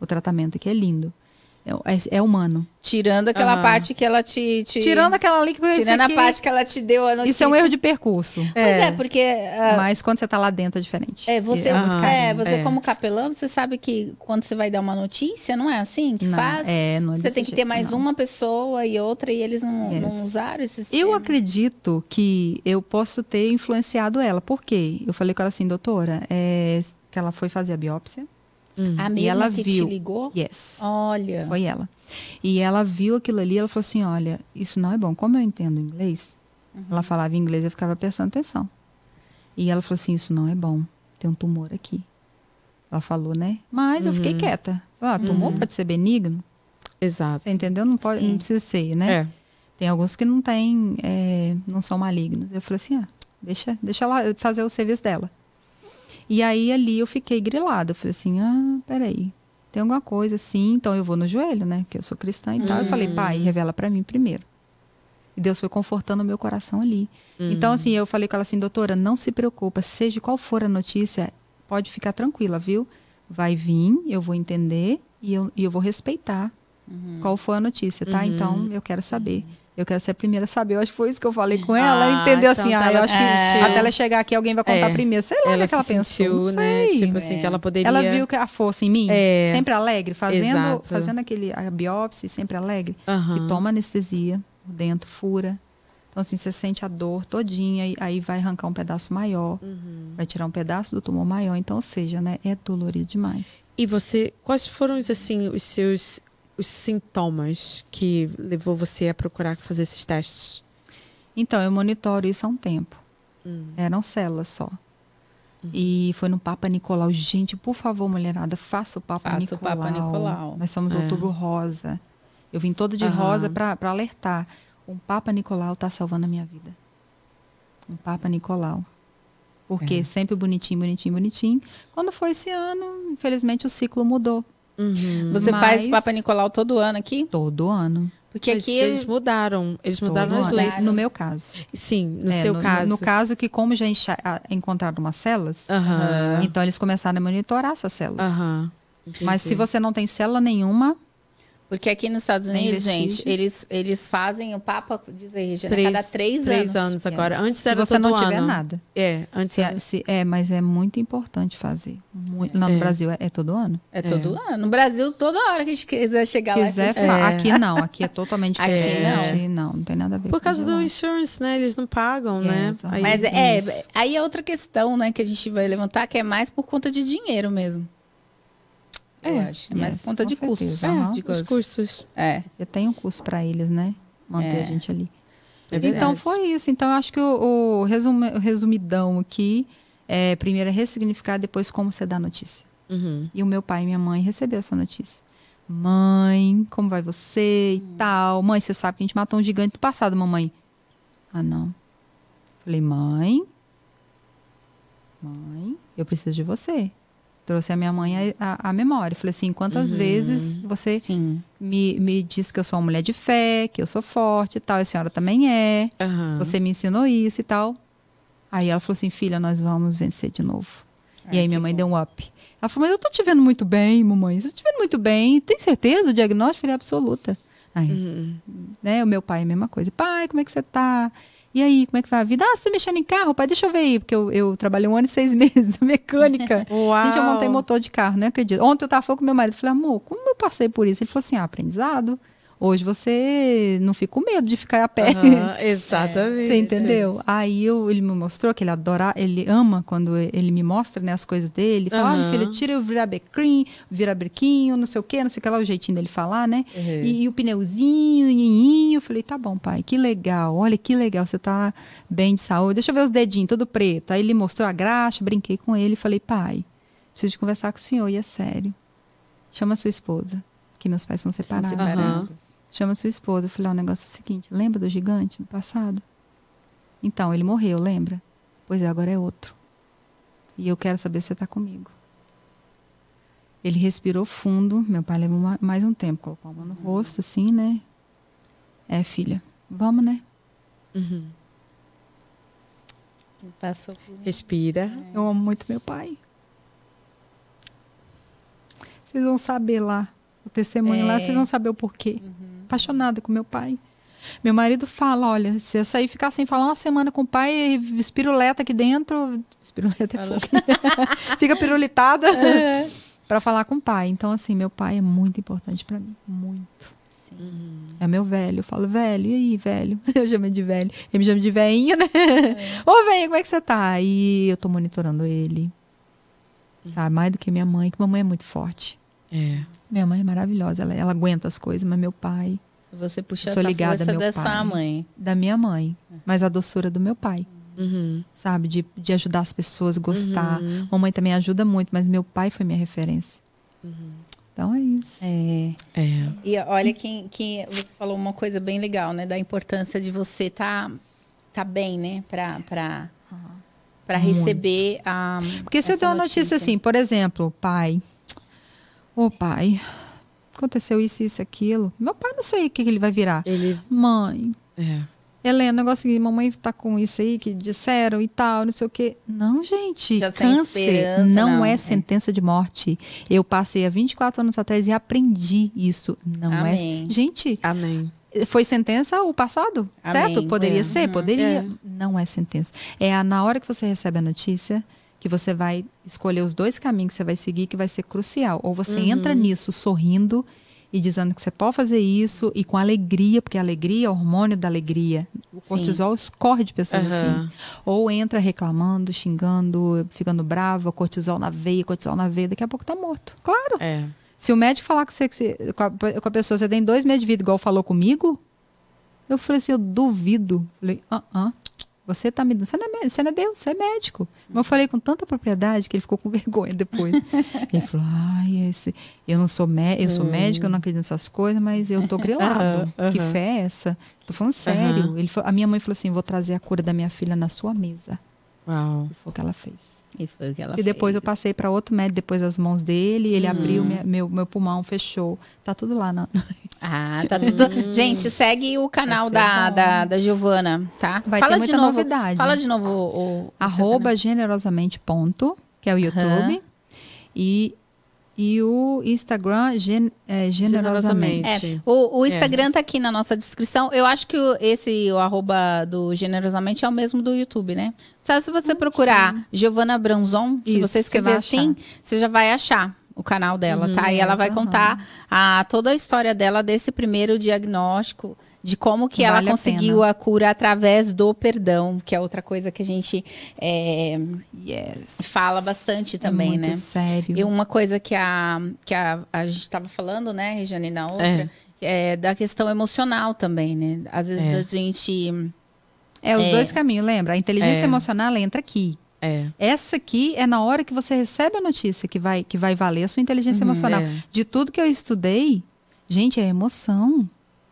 O tratamento aqui é lindo. É, é- é humano. Tirando aquela parte que ela te. te- Tirando aquela ali que tirando a parte que ela te deu a notícia. Isso é um erro de percurso. Pois é, porque. ah, Mas quando você tá lá dentro é diferente. É, você, É é, você É. como capelão, você sabe que quando você vai dar uma notícia, não é assim que Não, faz? É, não é você desse tem que ter jeito, mais não. uma pessoa e outra e eles não, Yes. não usaram esse sistema. Eu acredito que eu posso ter influenciado ela. Por quê? Eu falei com ela assim, doutora, é, que ela foi fazer a biópsia. Hum. A E mesma ela que viu. te ligou? Yes. Olha. Foi ela. E ela viu aquilo ali, ela falou assim: olha, isso não é bom. Como eu entendo inglês, Uhum. ela falava inglês, eu ficava prestando atenção. E ela falou assim: isso não é bom. Tem um tumor aqui. Ela falou, né? Mas eu fiquei Uhum. quieta. Ah, tumor Uhum. pode ser benigno. Exato. Você entendeu? Não, pode, Sim. não precisa ser, né? É. Tem alguns que não têm, é, não são malignos. Eu falei assim, ah, deixa, deixa ela fazer o serviço dela. E aí ali eu fiquei grilada. Eu falei assim, ah, peraí, tem alguma coisa assim, então eu vou no joelho, né? Porque eu sou cristã e tal. Eu falei, pai, revela pra mim primeiro. E Deus foi confortando o meu coração ali. Então, assim, eu falei com ela assim, doutora, não se preocupa, seja qual for a notícia, pode ficar tranquila, viu? Vai vir, eu vou entender e eu, e eu vou respeitar qual foi a notícia, tá? Uhum. Então, eu quero saber. Eu quero ser a primeira a saber. Eu acho que foi isso que eu falei com Ah, ela. Ela entendeu então assim, ah, eu acho que sentiu- até ela chegar aqui, alguém vai contar É. primeiro. Sei lá o Ela que, que ela pensou. sentiu, não né? Tipo assim, que ela poderia... Ela viu que a força em mim, É. sempre alegre, fazendo, Exato. fazendo aquele, a biópsia, sempre alegre. Aham. E toma anestesia dentro, fura. Então, assim, você sente a dor todinha, e aí vai arrancar um pedaço maior, Uhum. vai tirar um pedaço do tumor maior. Então, ou seja, né, é dolorido demais. E você, quais foram os, assim, os seus os sintomas que levou você a procurar fazer esses testes? Então, eu monitoro isso há um tempo. Hum. Eram células só. E foi no Papa Nicolau. Gente, por favor, mulherada, faça o Papa Faça o Nicolau. Papa Nicolau. Nós somos É. outubro rosa. Eu vim toda de Aham. rosa para alertar. Um Papa Nicolau tá salvando a minha vida. Um Papa Nicolau. Porque É. sempre bonitinho, bonitinho, bonitinho. Quando foi esse ano, infelizmente o ciclo mudou. Uhum. Você Mas- faz Papa Nicolau todo ano aqui? Todo ano. Porque Mas aqui eles mudaram. Eles mudaram as leis. No meu caso. Sim, no É, seu no, caso. No caso que como já enxa- a- encontraram umas células, Aham. então eles começaram a monitorar essas células. Aham. Mas se você não tem célula nenhuma, Porque aqui nos Estados Unidos, gente, eles, eles fazem o Papa, diz aí, Regina, Três- cada três, três anos. anos agora. É. Antes se era você todo não tiver ano. nada. É, antes Se- era... se- é, mas é muito importante fazer. Muito- lá no É. Brasil é, é todo ano. É todo ano. No Brasil, toda hora que a gente quiser chegar Quiser, lá. fa- É. aqui não, aqui é totalmente Aqui diferente. não. não, tem nada a ver Por com causa do lá. insurance, né? Eles não pagam, É, né? Aí- Mas é, é, aí é outra questão, né, que a gente vai levantar, que é mais por conta de dinheiro mesmo. Eu É, acho. É mais yes, conta de custos. certeza, né, aham. de os custos. É. Porque tem um custo para eles, né? Manter É. a gente ali. É então foi isso. Então eu acho que o, o resume- o resumidão aqui é primeiro é ressignificar, depois como você dá a notícia. Uhum. E o meu pai e minha mãe receberam essa notícia. Mãe, como vai você e tal? Mãe, você sabe que a gente matou um gigante no passado, mamãe. Ah, não. Falei, mãe. Mãe, eu preciso de você. Trouxe a minha mãe a, a, a memória. Falei assim, quantas Uhum. vezes você Sim. me, me disse que eu sou uma mulher de fé, que eu sou forte e tal, e a senhora também é. Aham. Você me ensinou isso e tal. Aí ela falou assim, filha, nós vamos vencer de novo. e aí minha mãe deu um up. Ela falou, mas eu tô te vendo muito bem, mamãe. Você tá te vendo muito bem. Tem certeza do diagnóstico? Eu falei, absoluta. Aí, Uhum. né, o meu pai, a mesma coisa. Pai, como é que você tá? E aí, como é que vai a vida? Ah, você tá mexendo em carro? Pai, deixa eu ver aí. Porque eu, eu trabalhei um ano e seis meses na mecânica. Uau. Gente, eu montei motor de carro, não acredito. Ontem eu tava falando com meu marido, falei, amor, como eu passei por isso? Ele falou assim, ah, aprendizado. Hoje você não fica com medo de ficar a pé. Aham, exatamente. Você entendeu? Aí eu, ele me mostrou que ele adora, ele ama quando ele me mostra né, as coisas dele. Fala, ah, Aham. filha, tira o virabecrim, virabequinho, não sei o quê, não sei o que lá, o jeitinho dele falar, né? Uhum. E, e o pneuzinho, nhinhinho. Eu falei, tá bom, pai, que legal. Olha que legal, você tá bem de saúde. Deixa eu ver os dedinhos, tudo preto. Aí ele mostrou a graxa, brinquei com ele e falei, pai, preciso de conversar com o senhor, e é sério. Chama a sua esposa, que meus pais são São separados. separados. Chama sua esposa. Eu falei, ó, o negócio é o seguinte, lembra do gigante do passado? Então, ele morreu, lembra? Pois é, agora é outro. E eu quero saber se você tá comigo. Ele respirou fundo, meu pai levou ma- mais um tempo, colocou a mão no rosto, assim, né? É, filha, vamos, né? Uhum. Passou. Respira. Eu amo muito meu pai. Vocês vão saber lá, o testemunho lá, É. vocês vão saber o porquê. Apaixonada com meu pai. Meu marido fala, olha, se eu sair ficar sem falar uma semana com o pai, espiruleta aqui dentro, espiruleta é fogo. Fica pirulitada para falar com o pai. Então assim, meu pai é muito importante para mim, muito. Sim. É meu velho. Eu falo, velho, e aí, velho? Eu chamo de velho. Ele me chama de veinha, né? Ô, velho, como é que você tá? E eu tô monitorando ele. Sabe? Mais do que minha mãe, que mamãe é muito forte. É. Minha mãe é maravilhosa, ela, ela aguenta as coisas, mas meu pai, Você puxa Sou essa ligada força da pai. sua mãe. da minha mãe, mas a doçura do meu pai, Uhum. sabe? De, de ajudar as pessoas, gostar. Uhum. Mamãe também ajuda muito, mas meu pai foi minha referência. Então é isso. É. É. E olha que, que você falou uma coisa bem legal, né? Da importância de você tá, tá bem, né? Pra, pra, pra Muito. receber a. Porque você essa tem uma notícia assim, por exemplo, pai. Ô pai, aconteceu isso, isso, aquilo. Meu pai não sei o que, ele vai virar. Ele. Mãe, É. Helena, negócio que mamãe tá com isso aí que disseram e tal, não sei o quê. Não, gente, Já sem câncer não, não. é É. sentença de morte. Eu passei há 24 anos atrás e aprendi isso. Não Amém. é. Gente, Amém. foi sentença o passado, Amém. certo? Poderia É. ser, poderia. É. Não é sentença. É na hora que você recebe a notícia que você vai escolher os dois caminhos que você vai seguir que vai ser crucial. Ou você Uhum. entra nisso sorrindo e dizendo que você pode fazer isso e com alegria, porque a alegria é o hormônio da alegria. O Sim. cortisol escorre de pessoas assim. Aham. Ou entra reclamando, xingando, ficando brava, cortisol na veia, cortisol na veia, daqui a pouco tá morto. Claro. É. Se o médico falar que você, que você- com, a, com a pessoa, você tem dois meses de vida, igual falou comigo, eu falei assim, eu duvido. Falei, ah, ah, você tá me dando. Você não, é, você não é Deus, você é médico. Mas eu falei com tanta propriedade que ele ficou com vergonha depois. ele falou, ai, esse, eu não sou médico, eu sou médico, eu não acredito nessas coisas, mas eu tô grilado. Que fé é essa? Tô falando sério. Ele a minha mãe falou assim: vou trazer a cura da minha filha na sua mesa. Uau. E foi o que ela fez. E foi o que ela E depois eu fez. passei para outro médico, depois as mãos dele, ele Uhum. abriu minha- meu, meu pulmão, fechou. Tá tudo lá. Na... Ah, tá tudo. Gente, segue o canal da, bom. da, da Giovana, tá? Vai fala ter de muita novo, novidade. Fala de novo o. o Arroba generosamente ponto, que é o YouTube. E, e o Instagram gen, é, generosamente. Generosamente. É, o, o Instagram tá aqui na nossa descrição. Eu acho que o- esse, o arroba do Generosamente, é o mesmo do YouTube, né? Só se você procurar Giovana Branzon, se Isso, você você escrever vai assim, você já vai achar o canal dela, tá? E ela vai Aham. contar a, toda a história dela desse primeiro diagnóstico, de como que ela Vale a conseguiu pena. a cura através do perdão, que é outra coisa que a gente é, Yes. fala bastante também, é muito né? sério. E uma coisa que a, que a, a gente estava falando, né, Regiane, na outra, é. da questão emocional também, né? Às vezes É. da gente. É os É. dois caminhos, lembra? A inteligência É. emocional ela entra aqui. É. Essa aqui é na hora que você recebe a notícia que vai, que vai valer a sua inteligência Uhum, emocional. é. De tudo que eu estudei, gente, é emoção.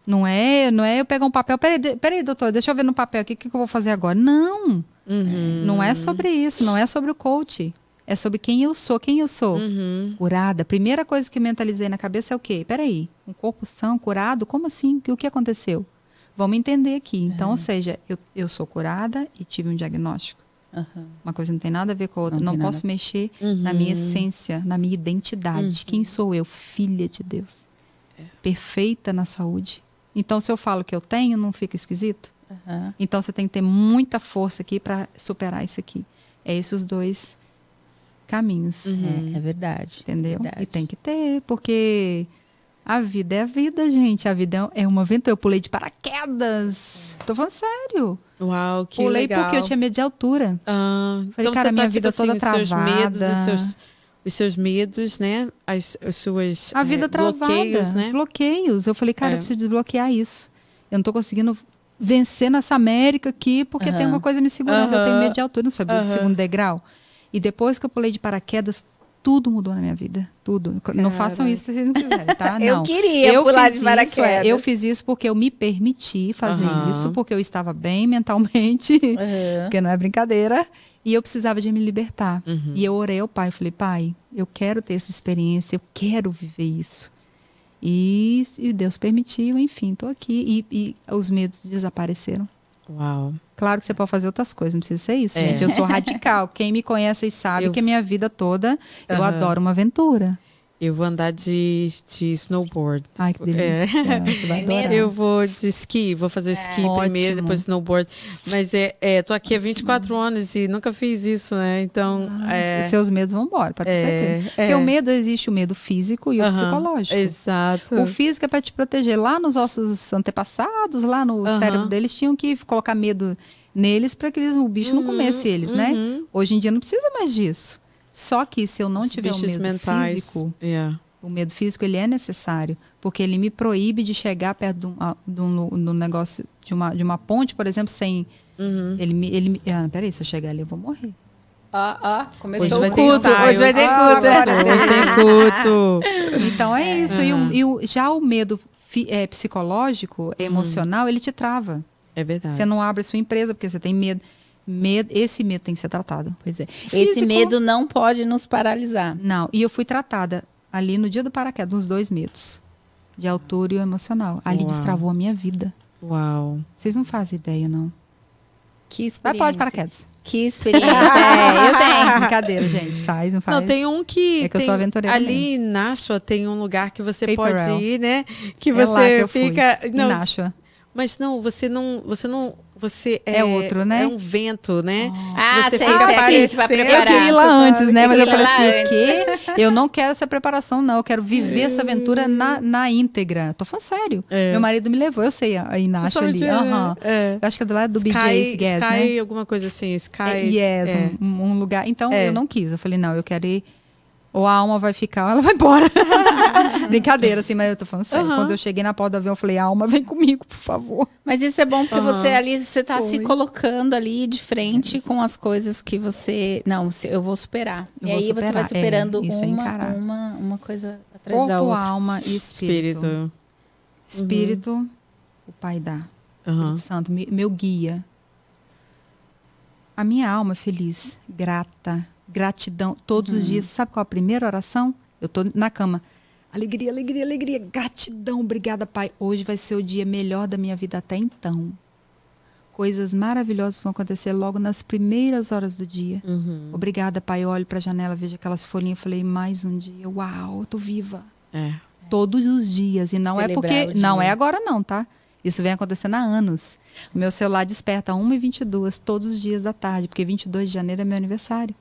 Não é, não é eu pegar um papel. Peraí, peraí, doutor, deixa eu ver no papel aqui o que, que eu vou fazer agora. Não, Uhum. não é sobre isso, não é sobre o coach. É sobre quem eu sou, quem eu sou. Uhum. Curada. Primeira coisa que mentalizei na cabeça é o quê? Peraí, um corpo são, curado? Como assim? Que- O que aconteceu? Vamos entender aqui. Então, ou seja, eu, eu sou curada e tive um diagnóstico. Aham. Uma coisa não tem nada a ver com a outra. Não Não, posso mexer na minha essência, na minha identidade. Quem sou eu? Filha de Deus. Perfeita na saúde. Então, se eu falo que eu tenho, não fica esquisito? Aham. Então, você tem que ter muita força aqui para superar isso aqui. É esses os dois caminhos. É, é verdade. Entendeu? Verdade. E tem que ter, porque a vida é a vida, gente. A vida é uma aventura. Eu pulei de paraquedas. Tô falando sério. Uau, que pulei legal. porque eu tinha medo de altura. Ah, Falei, então cara, você minha tá, vida tipo toda assim, os seus medos, os travada. seus, os seus medos, né? As, as suas A vida eh, travada, bloqueios, os né? bloqueios. Eu falei, cara, É. eu preciso desbloquear isso. Eu não tô conseguindo vencer nessa América aqui, porque tem alguma coisa me segurando. Eu tenho medo de altura, não sabia do Aham. segundo degrau. E depois que eu pulei de paraquedas, tudo mudou na minha vida. Tudo. Não façam isso se vocês não quiserem, tá? Eu Não. queria pular fiz de paraquedas. Isso, é, eu fiz isso porque eu me permiti fazer isso, porque eu estava bem mentalmente, porque não é brincadeira, e eu precisava de me libertar. Uhum. E eu orei ao pai, falei, pai, eu quero ter essa experiência, eu quero viver isso. E, e Deus permitiu, enfim, estou aqui. E, e os medos desapareceram. Uau. Claro que você pode fazer outras coisas, não precisa ser isso, É. gente. Eu sou radical. Quem me conhece sabe Eu- que a minha vida toda eu Aham. adoro uma aventura. Eu vou andar de, de snowboard. Ai, que É. delícia. Você vai Tem adorar. medo? Eu vou de esqui, vou fazer esqui primeiro, Ótimo. depois snowboard. Mas é, é, tô aqui há 24 anos e nunca fiz isso, né? Então, Ah, é, Seus medos vão embora, pode ter é, certeza. é. Porque o medo existe o medo físico e o Aham, psicológico. Exato. O físico é para te proteger. Lá nos nossos antepassados, lá no Aham. cérebro deles, tinham que colocar medo neles para que eles, o bicho não comesse eles, né? Uhum. Hoje em dia não precisa mais disso. Só que se eu não Os tiver o medo mentais. físico, Yeah. o medo físico ele é necessário, porque ele me proíbe de chegar perto de um, a- de um, de um negócio, de uma, de uma ponte, por exemplo, sem. Uhum. Ele me. Ele me ah, peraí, se eu chegar ali, eu vou morrer. Ó, ó, começou Hoje o culto. ensaio. Hoje vai ter Ah, culto. agora Hoje tem culto. Então é, isso. E, o, Aham. e o- já o medo fi- é, psicológico, emocional, ele te trava. É verdade. Você não abre sua empresa porque você tem medo. Medo esse medo tem que ser tratado. Pois é. Esse Físico. medo não pode nos paralisar. Não, e eu fui tratada ali no dia do paraquedas, nos dois medos. De altura e o emocional. Ali Uau. destravou a minha vida. Uau. Vocês não fazem ideia, não. Que Vai experiência. pular de paraquedas. Que experiência. é, eu tenho. Brincadeira, gente. Faz, não faz. Não, tem um que. É que eu sou aventureira Ali em Nashua tem um lugar que você Paper pode Rail. ir, né? Que É você que eu fui, fica. Em Não, Nashua. mas não, você não. Você não. Você É outro, né? É um vento, né? Ah, Você sei, fica sei, parecendo- Eu preparar. Eu queria ir lá antes, né? Mas eu falei assim, o quê? Eu não quero essa preparação, não. Eu quero viver essa aventura na, na íntegra. Tô falando sério. É. Meu marido me levou, eu sei, Nashua Sabe ali. onde é? Aham. É. Eu acho que é do lado do Sky, BJ's Gas, Sky, né? alguma coisa assim. Sky. É, yes, é. Um, um lugar. Então É. eu não quis. Eu falei, não, eu quero ir. Ou a alma vai ficar, ou ela vai embora. Brincadeira, assim, mas eu tô falando sério. Aham. Quando eu cheguei na porta do avião, eu falei, alma, vem comigo, por favor. Mas isso é bom porque Aham. você ali, você tá se Foi. colocando ali de frente com as coisas que você. Não, se- eu vou superar. Eu e vou aí você vai superar, é, superando isso é uma, encarar. uma, uma coisa atrás da Corpo, outra. alma e espírito. Espírito. Espírito, o Pai dá. Espírito Santo, me- meu guia. A minha alma é feliz, grata, gratidão. Todos os dias, sabe qual a primeira oração? Eu tô na cama. Alegria, alegria, alegria, gratidão, obrigada, Pai. Hoje vai ser o dia melhor da minha vida até então. Coisas maravilhosas vão acontecer logo nas primeiras horas do dia. Uhum. Obrigada, Pai. Eu olho para a janela, vejo aquelas folhinhas, falei, mais um dia. Uau, eu tô viva É. todos os dias. E não é Celebrar porque. o dia. Não é agora, não, tá? Isso vem acontecendo há anos. O meu celular desperta 1h22 todos os dias da tarde, porque 22 de janeiro é meu aniversário.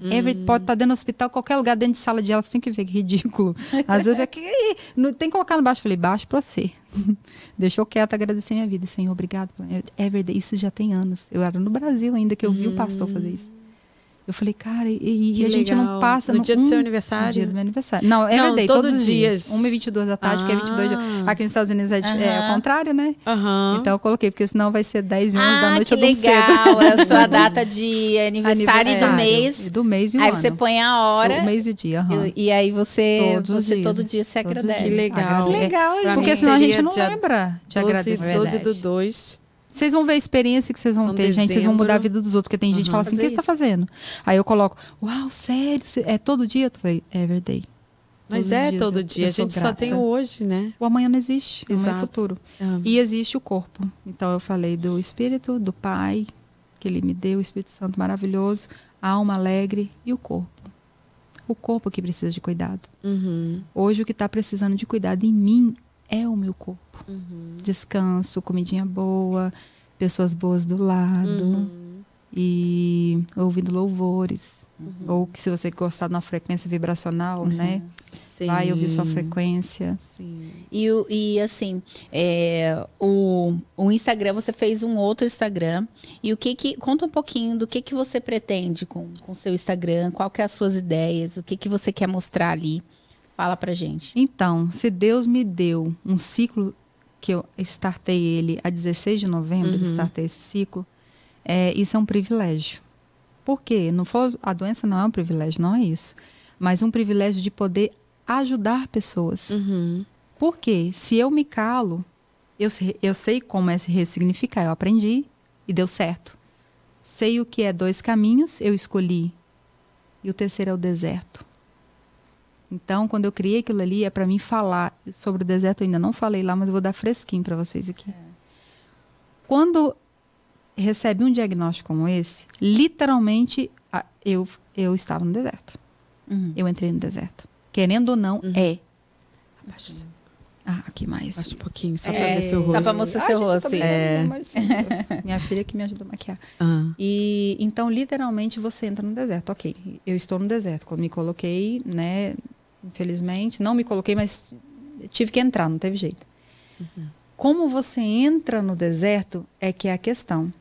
Uhum. Every, pode estar dentro do hospital, qualquer lugar, dentro de sala de aula, você tem que ver que ridículo. Às vezes, eu fico, "Ih, não, tem que colocar no baixo. Eu Falei, baixo pra você. Deixou quieto, agradecer minha vida. Senhor, obrigado. Everyday, isso já tem anos. Eu era no Brasil ainda que eu vi o pastor fazer isso. Eu falei, cara, e, e a gente não passa... No dia do um- seu aniversário? No dia do meu aniversário. Não, Não, everyday, todos todos, os dias. dias. 1h22 da tarde, que é 22 de... Ah. Aqui nos Estados Unidos é, de- é Aham. ao contrário, né? Aham. Então eu coloquei, porque senão vai ser 10 e 11 da Ah, noite que eu durmo cedo. legal. É a sua data de aniversário, e do Aniversário. mês. E do mês e o Aí ano. você põe a hora. O mês e o dia, aham. e, e aí você, Todos os você dias. todo dia se agradece. Que legal. Que legal, gente. Porque senão a gente não dia lembra de 12, agradecer. 12 do Verdade. 2. Vocês vão ver a experiência que vocês vão Então, ter, gente. Vocês vão dezembro. mudar a vida dos outros. Porque tem gente que fala assim, o que você está fazendo? Aí eu coloco, uau, sério? É todo dia? Eu falei, everyday. Mas Todos é dias todo dia. A gente só tem o hoje, né? O amanhã não existe, o amanhã é Exato. futuro. Ah. E existe o corpo. Então eu falei do espírito, do pai, que Ele me deu, o Espírito Santo maravilhoso, a alma alegre e o corpo. O corpo que precisa de cuidado. Uhum. Hoje o que está precisando de cuidado em mim é o meu corpo. Uhum. Descanso, comidinha boa, pessoas boas do lado Uhum. e ouvindo louvores. Uhum. Ou que se você gostar de uma frequência vibracional, né? Sim. Vai ouvir sua frequência. Sim. E, e assim, é, o, o Instagram, você fez um outro Instagram. E o que que. Conta um pouquinho do que que você pretende com o seu Instagram, qual que é as suas ideias, o que que você quer mostrar ali. Fala pra gente. Então, se Deus me deu um ciclo que eu startei ele a 16 de novembro, Uhum. startei esse ciclo, é, isso é um privilégio. Por quê? Não for, a doença não é um privilégio, não é isso. Mas um privilégio de poder ajudar pessoas. Uhum. Por quê? Se eu me calo, eu, sei- eu sei como é se ressignificar. Eu aprendi e deu certo. Sei o que é dois caminhos, eu escolhi. E o terceiro é o deserto. Então, quando eu criei aquilo ali, é para mim falar sobre o deserto. Eu ainda não falei lá, mas eu vou dar fresquinho para vocês aqui. Quando recebe um diagnóstico como esse, literalmente a- eu, eu estava no deserto. Uhum. Eu entrei no deserto. Querendo ou não, Uhum. é. Abaixa, Ah, aqui mais. abaixa um pouquinho, só É, pra ver seu só rosto. pra mostrar seu rosto. É. Minha filha que me ajuda a maquiar. Ah. E então, literalmente, você entra no deserto. Ok, eu estou no deserto. Quando me coloquei, né? Infelizmente, não me coloquei, mas tive que entrar, não teve jeito. Como você entra no deserto é que é a questão.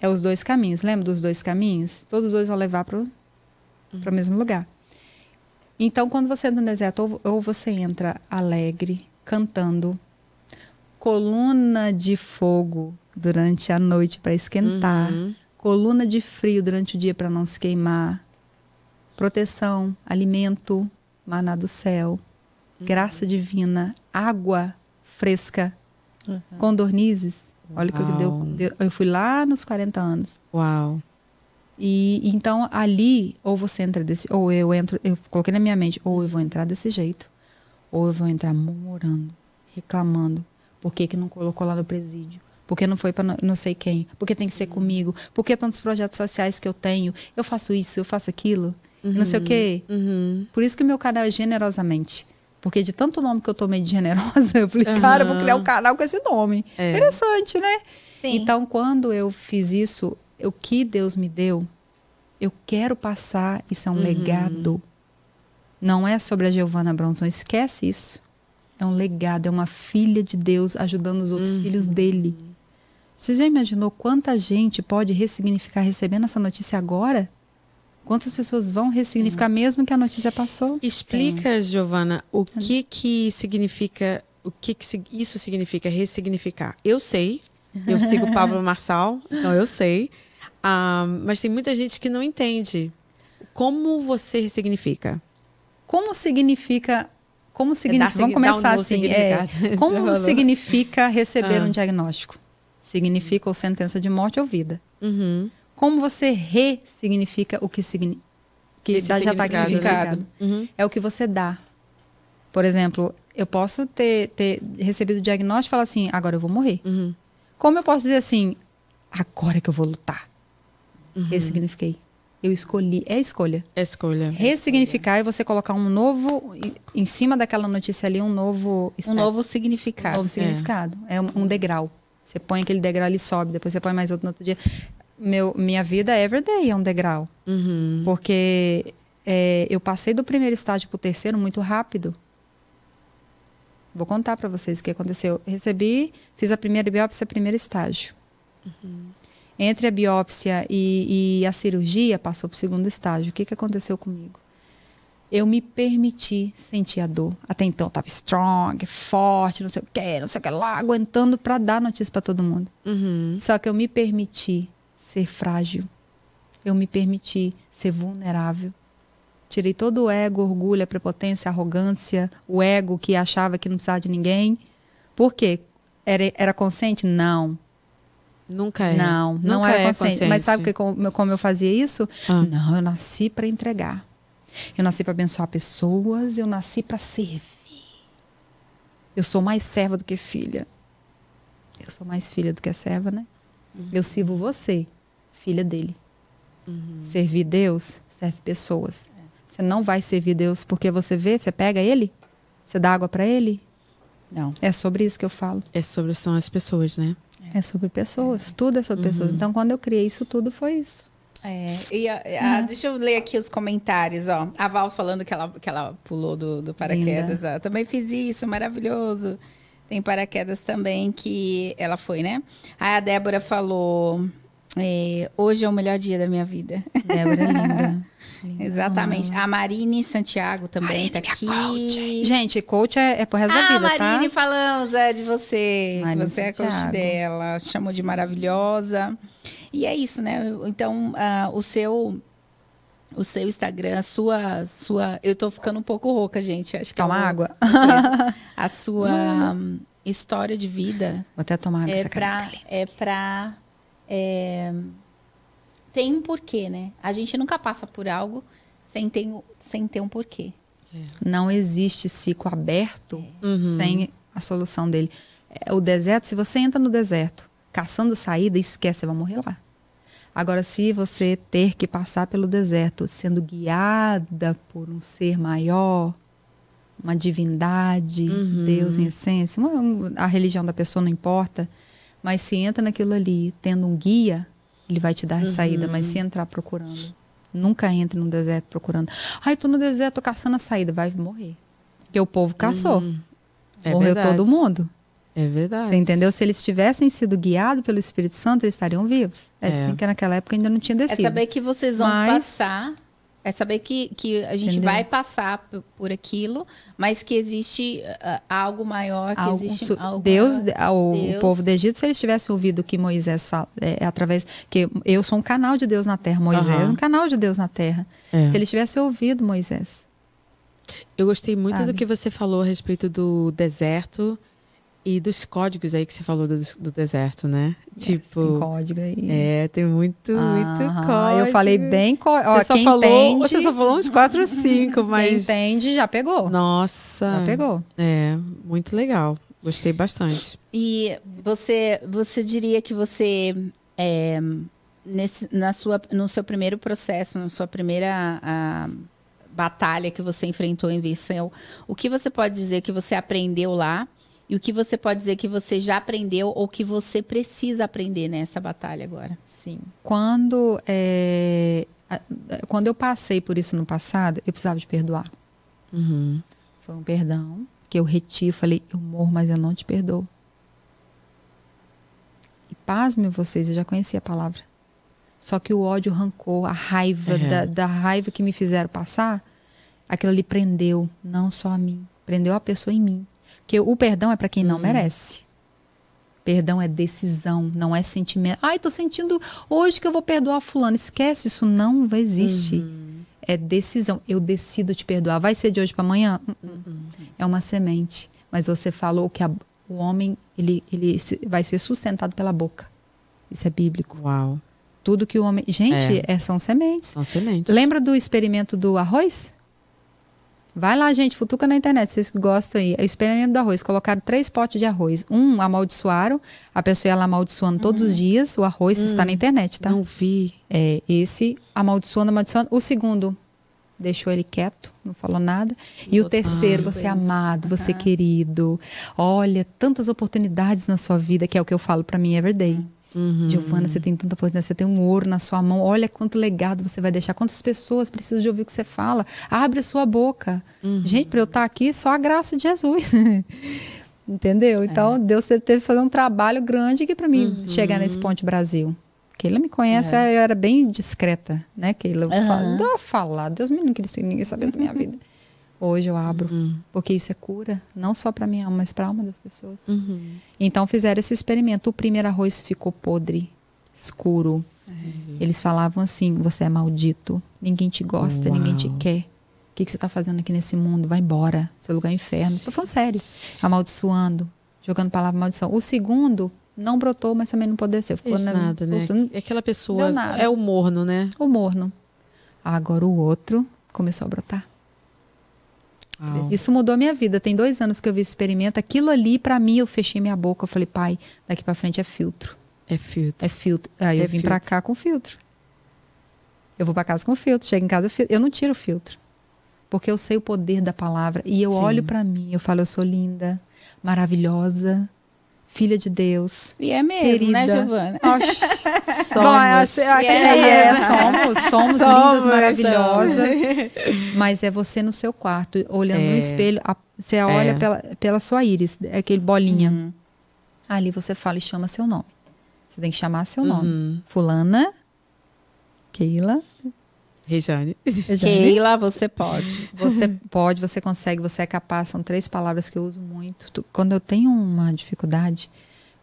É os dois caminhos. Lembra dos dois caminhos? Todos os dois vão levar para o mesmo lugar. Então, quando você entra no deserto, ou, ou você entra alegre, cantando, coluna de fogo durante a noite para esquentar, Uhum. coluna de frio durante o dia para não se queimar, proteção, alimento, maná do céu, graça divina, água fresca, condornizes. Olha o que deu, deu. Eu fui lá nos 40 anos. Uau. E então ali, ou você entra desse, ou eu entro, eu coloquei na minha mente, ou eu vou entrar desse jeito, ou eu vou entrar murmurando, reclamando, por que que não colocou lá no presídio? Por que não foi para não sei quem? Por que tem que ser comigo? Por que tantos projetos sociais que eu tenho? Eu faço isso, eu faço aquilo, não sei o quê. Uhum. Por isso que meu canal é generosamente. Porque de tanto nome que eu tomei de generosa, eu falei, cara, eu vou criar um canal com esse nome. É. Interessante, né? Sim. Então, quando eu fiz isso, o que Deus me deu, eu quero passar, isso é um legado. Não é sobre a Giovanna Bronson, esquece isso. É um legado, é uma filha de Deus ajudando os outros filhos dele. Você já imaginou quanta gente pode ressignificar recebendo essa notícia agora? Quantas pessoas vão ressignificar mesmo que a notícia passou? Explica, Giovana, o que que significa, o que que isso significa ressignificar. Eu sei, eu sigo o Pablo Marçal, então eu sei, Ah, mas tem muita gente que não entende. Como você ressignifica? Como significa. Como significa. signi- Vamos um começar novo assim. é, como significa receber Ah. um diagnóstico? Significa ou sentença de morte ou vida. Uhum. Como você ressignifica o que significa? Que já está significado. Uhum. É o que você dá. Por exemplo, eu posso ter, ter recebido o diagnóstico e falar assim: agora eu vou morrer. Uhum. Como eu posso dizer assim: agora que eu vou lutar? Uhum. Ressignifiquei. Eu escolhi. É escolha. É escolha. Ressignificar é você colocar um novo, em- cima daquela notícia ali, um novo Um step, novo um significado. novo significado. É um, um degrau. Você põe aquele degrau ali sobe, depois você põe mais outro no outro dia. Meu, minha vida everyday é um degrau. Uhum. Porque é, eu passei do primeiro estágio para o terceiro muito rápido. Vou contar para vocês o que aconteceu. Eu recebi, fiz a primeira biópsia, primeiro estágio. Entre a biópsia e, e a cirurgia, passou para o segundo estágio. O que, que aconteceu comigo? Eu me permiti sentir a dor. Até então, eu estava strong, forte, não sei o que, não sei o que lá, aguentando para dar notícia para todo mundo. Uhum. Só que eu me permiti ser frágil. Eu me permiti ser vulnerável. Tirei todo o ego, orgulho, a prepotência, a arrogância, o ego que achava que não precisava de ninguém. Por quê? Era, era consciente? Não. Nunca é. Não, não Nunca era é consciente. Mas sabe que, como, como eu fazia isso? Ah. Não, eu nasci para entregar. Eu nasci para abençoar pessoas, eu nasci para servir. Eu sou mais serva do que filha. Eu sou mais filha do que serva, né? Eu sirvo você, filha dele. Servir Deus, serve pessoas. Você não vai servir Deus porque você vê, você pega ele, você dá água para ele. Não. É sobre isso que eu falo. É sobre são as pessoas, né? É sobre pessoas. Tudo é sobre pessoas. Então, quando eu criei isso tudo, foi isso. É, e a- a- deixa eu ler aqui os comentários, ó. A Val falando que ela, que ela pulou do, do paraquedas. ó. Também fiz isso, maravilhoso. Tem paraquedas também que ela foi, né? Aí a Débora falou: é, hoje é o melhor dia da minha vida. Débora é linda. Exatamente. A Marine Santiago também tá aqui. Gente, coach é, é pro resto da Ah, vida, Marine, tá? falamos é, de você. Marine você é coach Santiago. dela. Chamou de maravilhosa. E é isso, né? Então, ah, o seu. O seu Instagram, a sua, sua. Eu tô ficando um pouco rouca, gente. Acho que Toma é o- água. A sua hum, história de vida Vou até tomar água. é essa pra. caneca ali. É pra é, tem um porquê, né? A gente nunca passa por algo sem ter, sem ter um porquê. Não existe ciclo aberto Uhum. sem a solução dele. É, O deserto, se você entra no deserto caçando saída, esquece, você vai morrer lá. Agora, se você ter que passar pelo deserto sendo guiada por um ser maior, uma divindade, Deus em essência, uma- a religião da pessoa não importa, mas se entra naquilo ali tendo um guia, ele vai te dar a saída. Mas se entrar procurando, nunca entre no deserto procurando. Ai, tô no deserto, tô caçando a saída, vai morrer. Porque o povo caçou. É Morreu verdade. todo mundo. É verdade. Você entendeu? Se eles tivessem sido guiados pelo Espírito Santo, eles estariam vivos. É, se É. bem que naquela época ainda não tinha É descido. saber que vocês vão Mas- passar. É saber que, que a gente Entendeu? vai passar por aquilo, mas que existe ah, algo maior, que Algo existe su- algo Deus, maior. o, Deus. o povo do Egito, se eles tivessem ouvido o que Moisés fala, é, através. que eu sou um canal de Deus na terra, Moisés é Aham. um canal de Deus na terra. É. Se eles tivessem ouvido Moisés. Eu gostei muito Sabe? do que você falou a respeito do deserto e dos códigos aí que você falou do, do deserto, né? Tem tipo, código aí. é, tem muito, muito Aham, código. Eu falei bem. Ó, Você só, quem falou, entende, você só falou uns quatro ou cinco, quem mas. entende já pegou. Nossa. Já pegou. É, muito legal. Gostei bastante. E você, você diria que você, é, nesse, na sua, no seu primeiro processo, na sua primeira ah, batalha que você enfrentou em Viseu, o que você pode dizer que você aprendeu lá e o que você pode dizer que você já aprendeu ou que você precisa aprender nessa batalha agora? Sim. Quando, é, quando eu passei por isso no passado, eu precisava de perdoar. Uhum. Foi um perdão que eu reti, eu falei, eu morro, mas eu não te perdoo. E pasme vocês, eu já conhecia a palavra. Só que o ódio, o rancor, a raiva, É. da, da raiva que me fizeram passar, aquilo ali prendeu, não só a mim, prendeu a pessoa em mim. Porque o perdão é para quem não merece. Perdão é decisão, não é sentimento. Ai, tô sentindo hoje que eu vou perdoar fulano. Esquece, isso não existe. É decisão. Eu decido te perdoar. Vai ser de hoje para amanhã? Uh-uh. É uma semente. Mas você falou que a- o homem ele, ele vai ser sustentado pela boca. Isso é bíblico. Uau. Tudo que o homem. Gente, é, são sementes. São sementes. Lembra do experimento do arroz? Vai lá, gente, futuca na internet, vocês que gostam aí. É o experimento do arroz. Colocaram três potes de arroz. Um amaldiçoaram, a pessoa ia lá amaldiçoando todos os dias. O arroz isso está na internet, tá? Não vi. É, esse amaldiçoando, amaldiçoando. O segundo deixou ele quieto, não falou nada. E o terceiro, tudo você é amado, você é Aham. querido. Olha, tantas oportunidades na sua vida, que é o que eu falo para mim everyday. Uhum. Giovana, você tem tanta oportunidade, você tem um ouro na sua mão. Olha quanto legado você vai deixar. Quantas pessoas precisam de ouvir o que você fala. Abre a sua boca. Gente, para eu estar aqui, só a graça de Jesus. Entendeu? Então, Deus teve que fazer um trabalho grande aqui para mim chegar nesse ponto de Brasil. Keila me conhece, eu era bem discreta, né, Keila? Eu Aham. falo, Dá a falar. Deus me não queria ninguém sabendo da minha vida. Hoje eu abro, porque isso é cura, não só para minha alma, mas para a alma das pessoas. Uhum. Então fizeram esse experimento. O primeiro arroz ficou podre, escuro. Eles falavam assim: você é maldito, ninguém te gosta, Uau. ninguém te quer. O que, que você está fazendo aqui nesse mundo? Vai embora, seu lugar é inferno. Tô falando sério. Amaldiçoando, jogando palavra maldição. O segundo não brotou, mas também não apodreceu. Ficou Fez na- nada, né? É aquela pessoa. É o morno, né? O morno. Agora o outro começou a brotar. Uau. Isso mudou a minha vida. Tem dois anos que eu vi esse experimento. Aquilo ali, pra mim, eu fechei minha boca. Eu falei, pai, daqui pra frente é filtro. É filtro. É filtro. Aí É eu vim filtro. pra cá com filtro. Eu vou pra casa com filtro. Chego em casa, eu fi- eu não tiro o filtro. Porque eu sei o poder da palavra. E eu Sim. olho pra mim, eu falo, eu sou linda, maravilhosa, filha de Deus. E é mesmo, né, Querida. Giovana? Oxi, Somos. Bom, é, é, É. é, somos, somos, lindas, Somos, maravilhosas. Mas é você no seu quarto, olhando no É. espelho, a- você olha É. pela, pela sua íris, aquele bolinha. Hum. Ali você fala e chama seu nome. Você tem que chamar seu nome. Uhum. Fulana, Keila, Rejane. Keila, você pode. Você pode, você consegue, você é capaz. São três palavras que eu uso muito. Quando eu tenho uma dificuldade,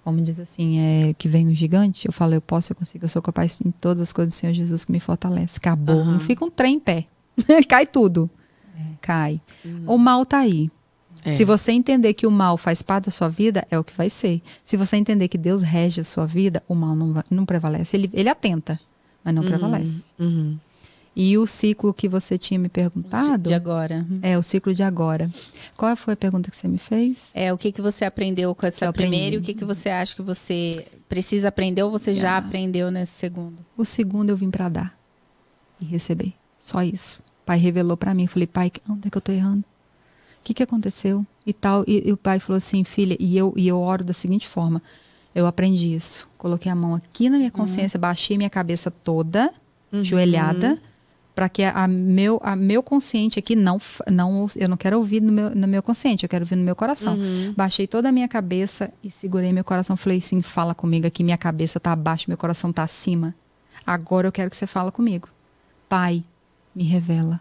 como diz assim, é que vem um gigante, eu falo, eu posso, eu consigo, eu sou capaz em todas as coisas do Senhor Jesus que me fortalece. Acabou. Aham. Não fica um trem em pé. Cai tudo. Cai. O mal tá aí. É. Se você entender que o mal faz parte da sua vida, é o que vai ser. Se você entender que Deus rege a sua vida, o mal não, vai- não prevalece. Ele, ele atenta, mas não prevalece. Uhum. E o ciclo que você tinha me perguntado. de agora. É, o ciclo de agora. Qual foi a pergunta que você me fez? É, o que, que você aprendeu com essa eu primeira e o que, que você acha que você precisa aprender ou você já Ah. aprendeu nesse segundo? O segundo eu vim para dar e receber. Só isso. O pai revelou para mim. Falei, pai, onde é que eu tô errando? O que, que aconteceu? E tal. E, e o pai falou assim, filha, e eu, e eu oro da seguinte forma. Eu aprendi isso. Coloquei a mão aqui na minha consciência, baixei minha cabeça toda, Uhum. joelhada, para que a, a meu, a meu consciente aqui não, não. Eu não quero ouvir no meu, no meu consciente, eu quero ouvir no meu coração. Uhum. Baixei toda a minha cabeça e segurei meu coração. Falei assim: fala comigo aqui, minha cabeça tá abaixo, meu coração tá acima. Agora eu quero que você fala comigo. Pai, me revela.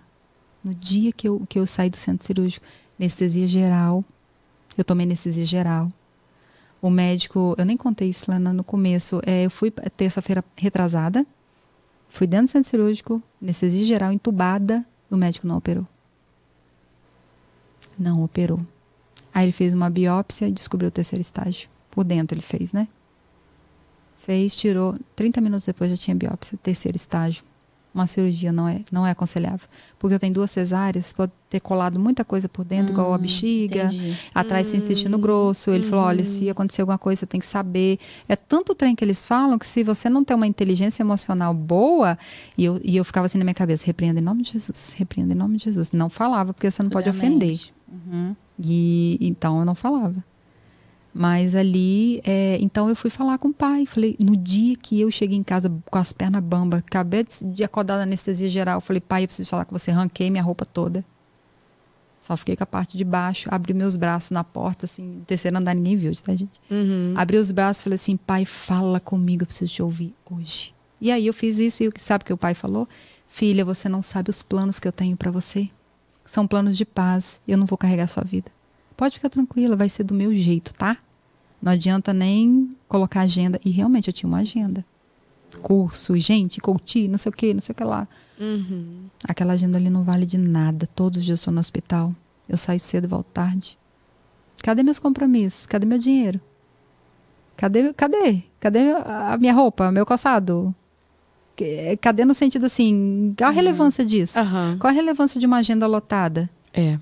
No dia que eu, que eu saí do centro cirúrgico, anestesia geral, eu tomei anestesia geral. O médico, eu nem contei isso lá no no começo, é, eu fui terça-feira retrasada, fui dentro do centro cirúrgico, anestesia geral, entubada, o médico não operou. Não operou. Aí ele fez uma biópsia e descobriu o terceiro estágio. Por dentro ele fez, né? Fez, tirou. 30 minutos depois já tinha biópsia, terceiro estágio. Uma cirurgia não é, não é aconselhável. Porque eu tenho duas cesáreas, pode ter colado muita coisa por dentro, igual a bexiga. Entendi. Atrás tem intestino grosso. Ele falou: olha, se acontecer alguma coisa, você tem que saber. É tanto trem que eles falam que se você não tem uma inteligência emocional boa, e eu, e eu ficava assim na minha cabeça: repreenda em nome de Jesus, repreenda em nome de Jesus. Não falava, porque você não pode ofender. Uhum. E então eu não falava. Mas ali, é, então eu fui falar com o pai. Falei, no dia que eu cheguei em casa com as pernas bamba, acabei de- acordar da anestesia geral, falei, pai, eu preciso falar com você. Ranquei minha roupa toda. Só fiquei com a parte de baixo, abri meus braços na porta, assim, terceiro andar, ninguém viu, tá, gente? Uhum. Abri os braços e falei assim, pai, fala comigo, eu preciso te ouvir hoje. E aí eu fiz isso e o que sabe o que o pai falou? Filha, você não sabe os planos que eu tenho para você. São planos de paz. Eu não vou carregar sua vida. Pode ficar tranquila, vai ser do meu jeito, tá? Não adianta nem colocar agenda. E realmente eu tinha uma agenda. Curso, gente, coach, não sei o que, não sei o que lá. Uhum. Aquela agenda ali não vale de nada. Todos os dias eu estou no hospital. Eu saio cedo e volto tarde. Cadê meus compromissos? Cadê meu dinheiro? Cadê? Cadê? Cadê a minha roupa, meu calçado? Cadê no sentido assim? Qual a relevância disso? Aham. Qual a relevância de uma agenda lotada? É.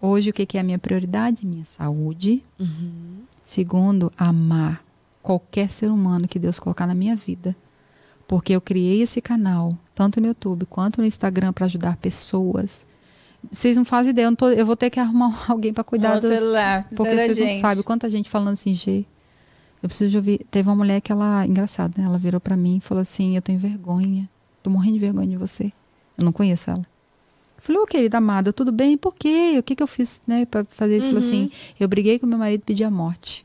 Hoje, o que que é a minha prioridade? Minha saúde. Uhum. Segundo, amar qualquer ser humano que Deus colocar na minha vida. Porque eu criei esse canal, tanto no YouTube quanto no Instagram, para ajudar pessoas. Vocês não fazem ideia, eu, não tô- eu vou ter que arrumar alguém para cuidar das, celular. porque vocês não gente. sabem quanta gente falando assim, G. Eu preciso de ouvir. Teve uma mulher que ela, engraçado, né? Ela virou pra mim e falou assim: Eu tenho vergonha. Tô morrendo de vergonha de você. Eu não conheço ela. Falei, ô querida amada, tudo bem? Por quê? O que, que eu fiz, né, pra fazer isso? Uhum. assim: Eu briguei com meu marido e pedi a morte.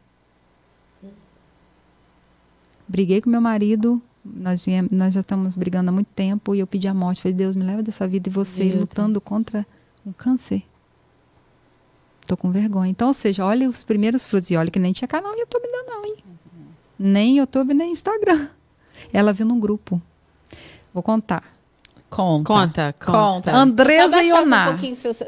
Briguei com meu marido. Nós, viemos- nós já estamos brigando há muito tempo e eu pedi a morte. Falei, Deus, me leva dessa vida e você lutando contra um câncer. Tô com vergonha. Então, ou seja, olha os primeiros frutos. E olha que nem tinha canal no YouTube ainda não, hein? Nem YouTube, nem Instagram. Ela viu num grupo. Vou contar. Conta. Conta, conta. Andresa Só Ioná. Um pouquinho seu, só,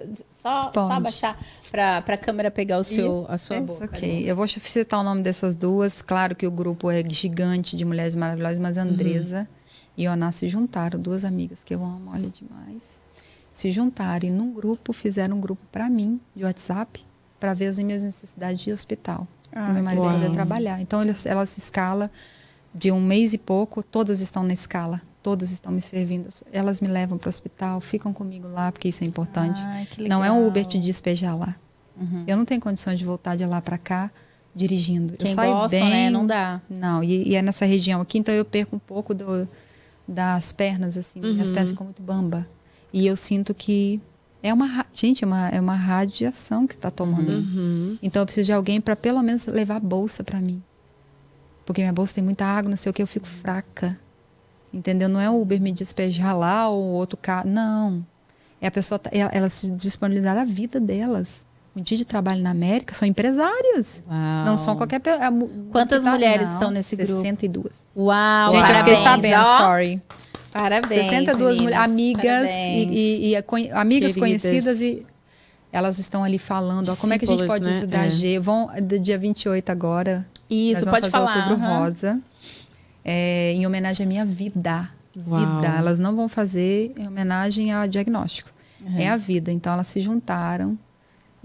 só abaixar para a câmera pegar o seu, a sua É, boca. ok. Eu vou citar o nome dessas duas. Claro que o grupo é gigante de mulheres maravilhosas, mas Andresa e Ioná se juntaram, duas amigas que eu amo, olha demais. Se juntaram e num grupo fizeram um grupo para mim de WhatsApp para ver as minhas necessidades de hospital. Ah, para meu marido uau. poder trabalhar. Então elas, elas se escala de um mês e pouco, todas estão na escala. Todas estão me servindo. Elas me levam para o hospital, ficam comigo lá, porque isso é importante. Ai, que Não é um. Uber te despejar lá. Uhum. Eu não tenho condições de voltar de lá para cá dirigindo. Quem eu saio gosta, bem, né? Não dá. Não, e, e é nessa região aqui, então eu perco um pouco do- das pernas, assim. Minhas Uhum. pernas ficam muito bamba. E eu sinto que é uma. Gente, é uma, é uma radiação que está tomando. Uhum. Então eu preciso de alguém para pelo menos levar a bolsa para mim. Porque minha bolsa tem muita água, não sei o que, eu fico fraca. Entendeu? Não é o Uber me despejar lá ou outro carro. Não. É a pessoa, ela, elas se disponibilizar a vida delas. Um dia de trabalho na América são empresárias. Uau. Não são qualquer pessoa. Quantas mulheres estão nesse grupo? 62. Uau, Gente, parabéns, eu fiquei sabendo, ó. sorry. Parabéns. 62 mulheres, amigas Parabéns. e, e- e a conhe- amigas Queridas. conhecidas e elas estão ali falando, ó, como é que a gente pode né? ajudar a É. G? Vão do dia 28 agora. Isso, pode falar. Outubro aham. Rosa. É, em homenagem à minha vida. Uau. Vida. Elas não vão fazer em homenagem ao diagnóstico. Uhum. É a vida. Então elas se juntaram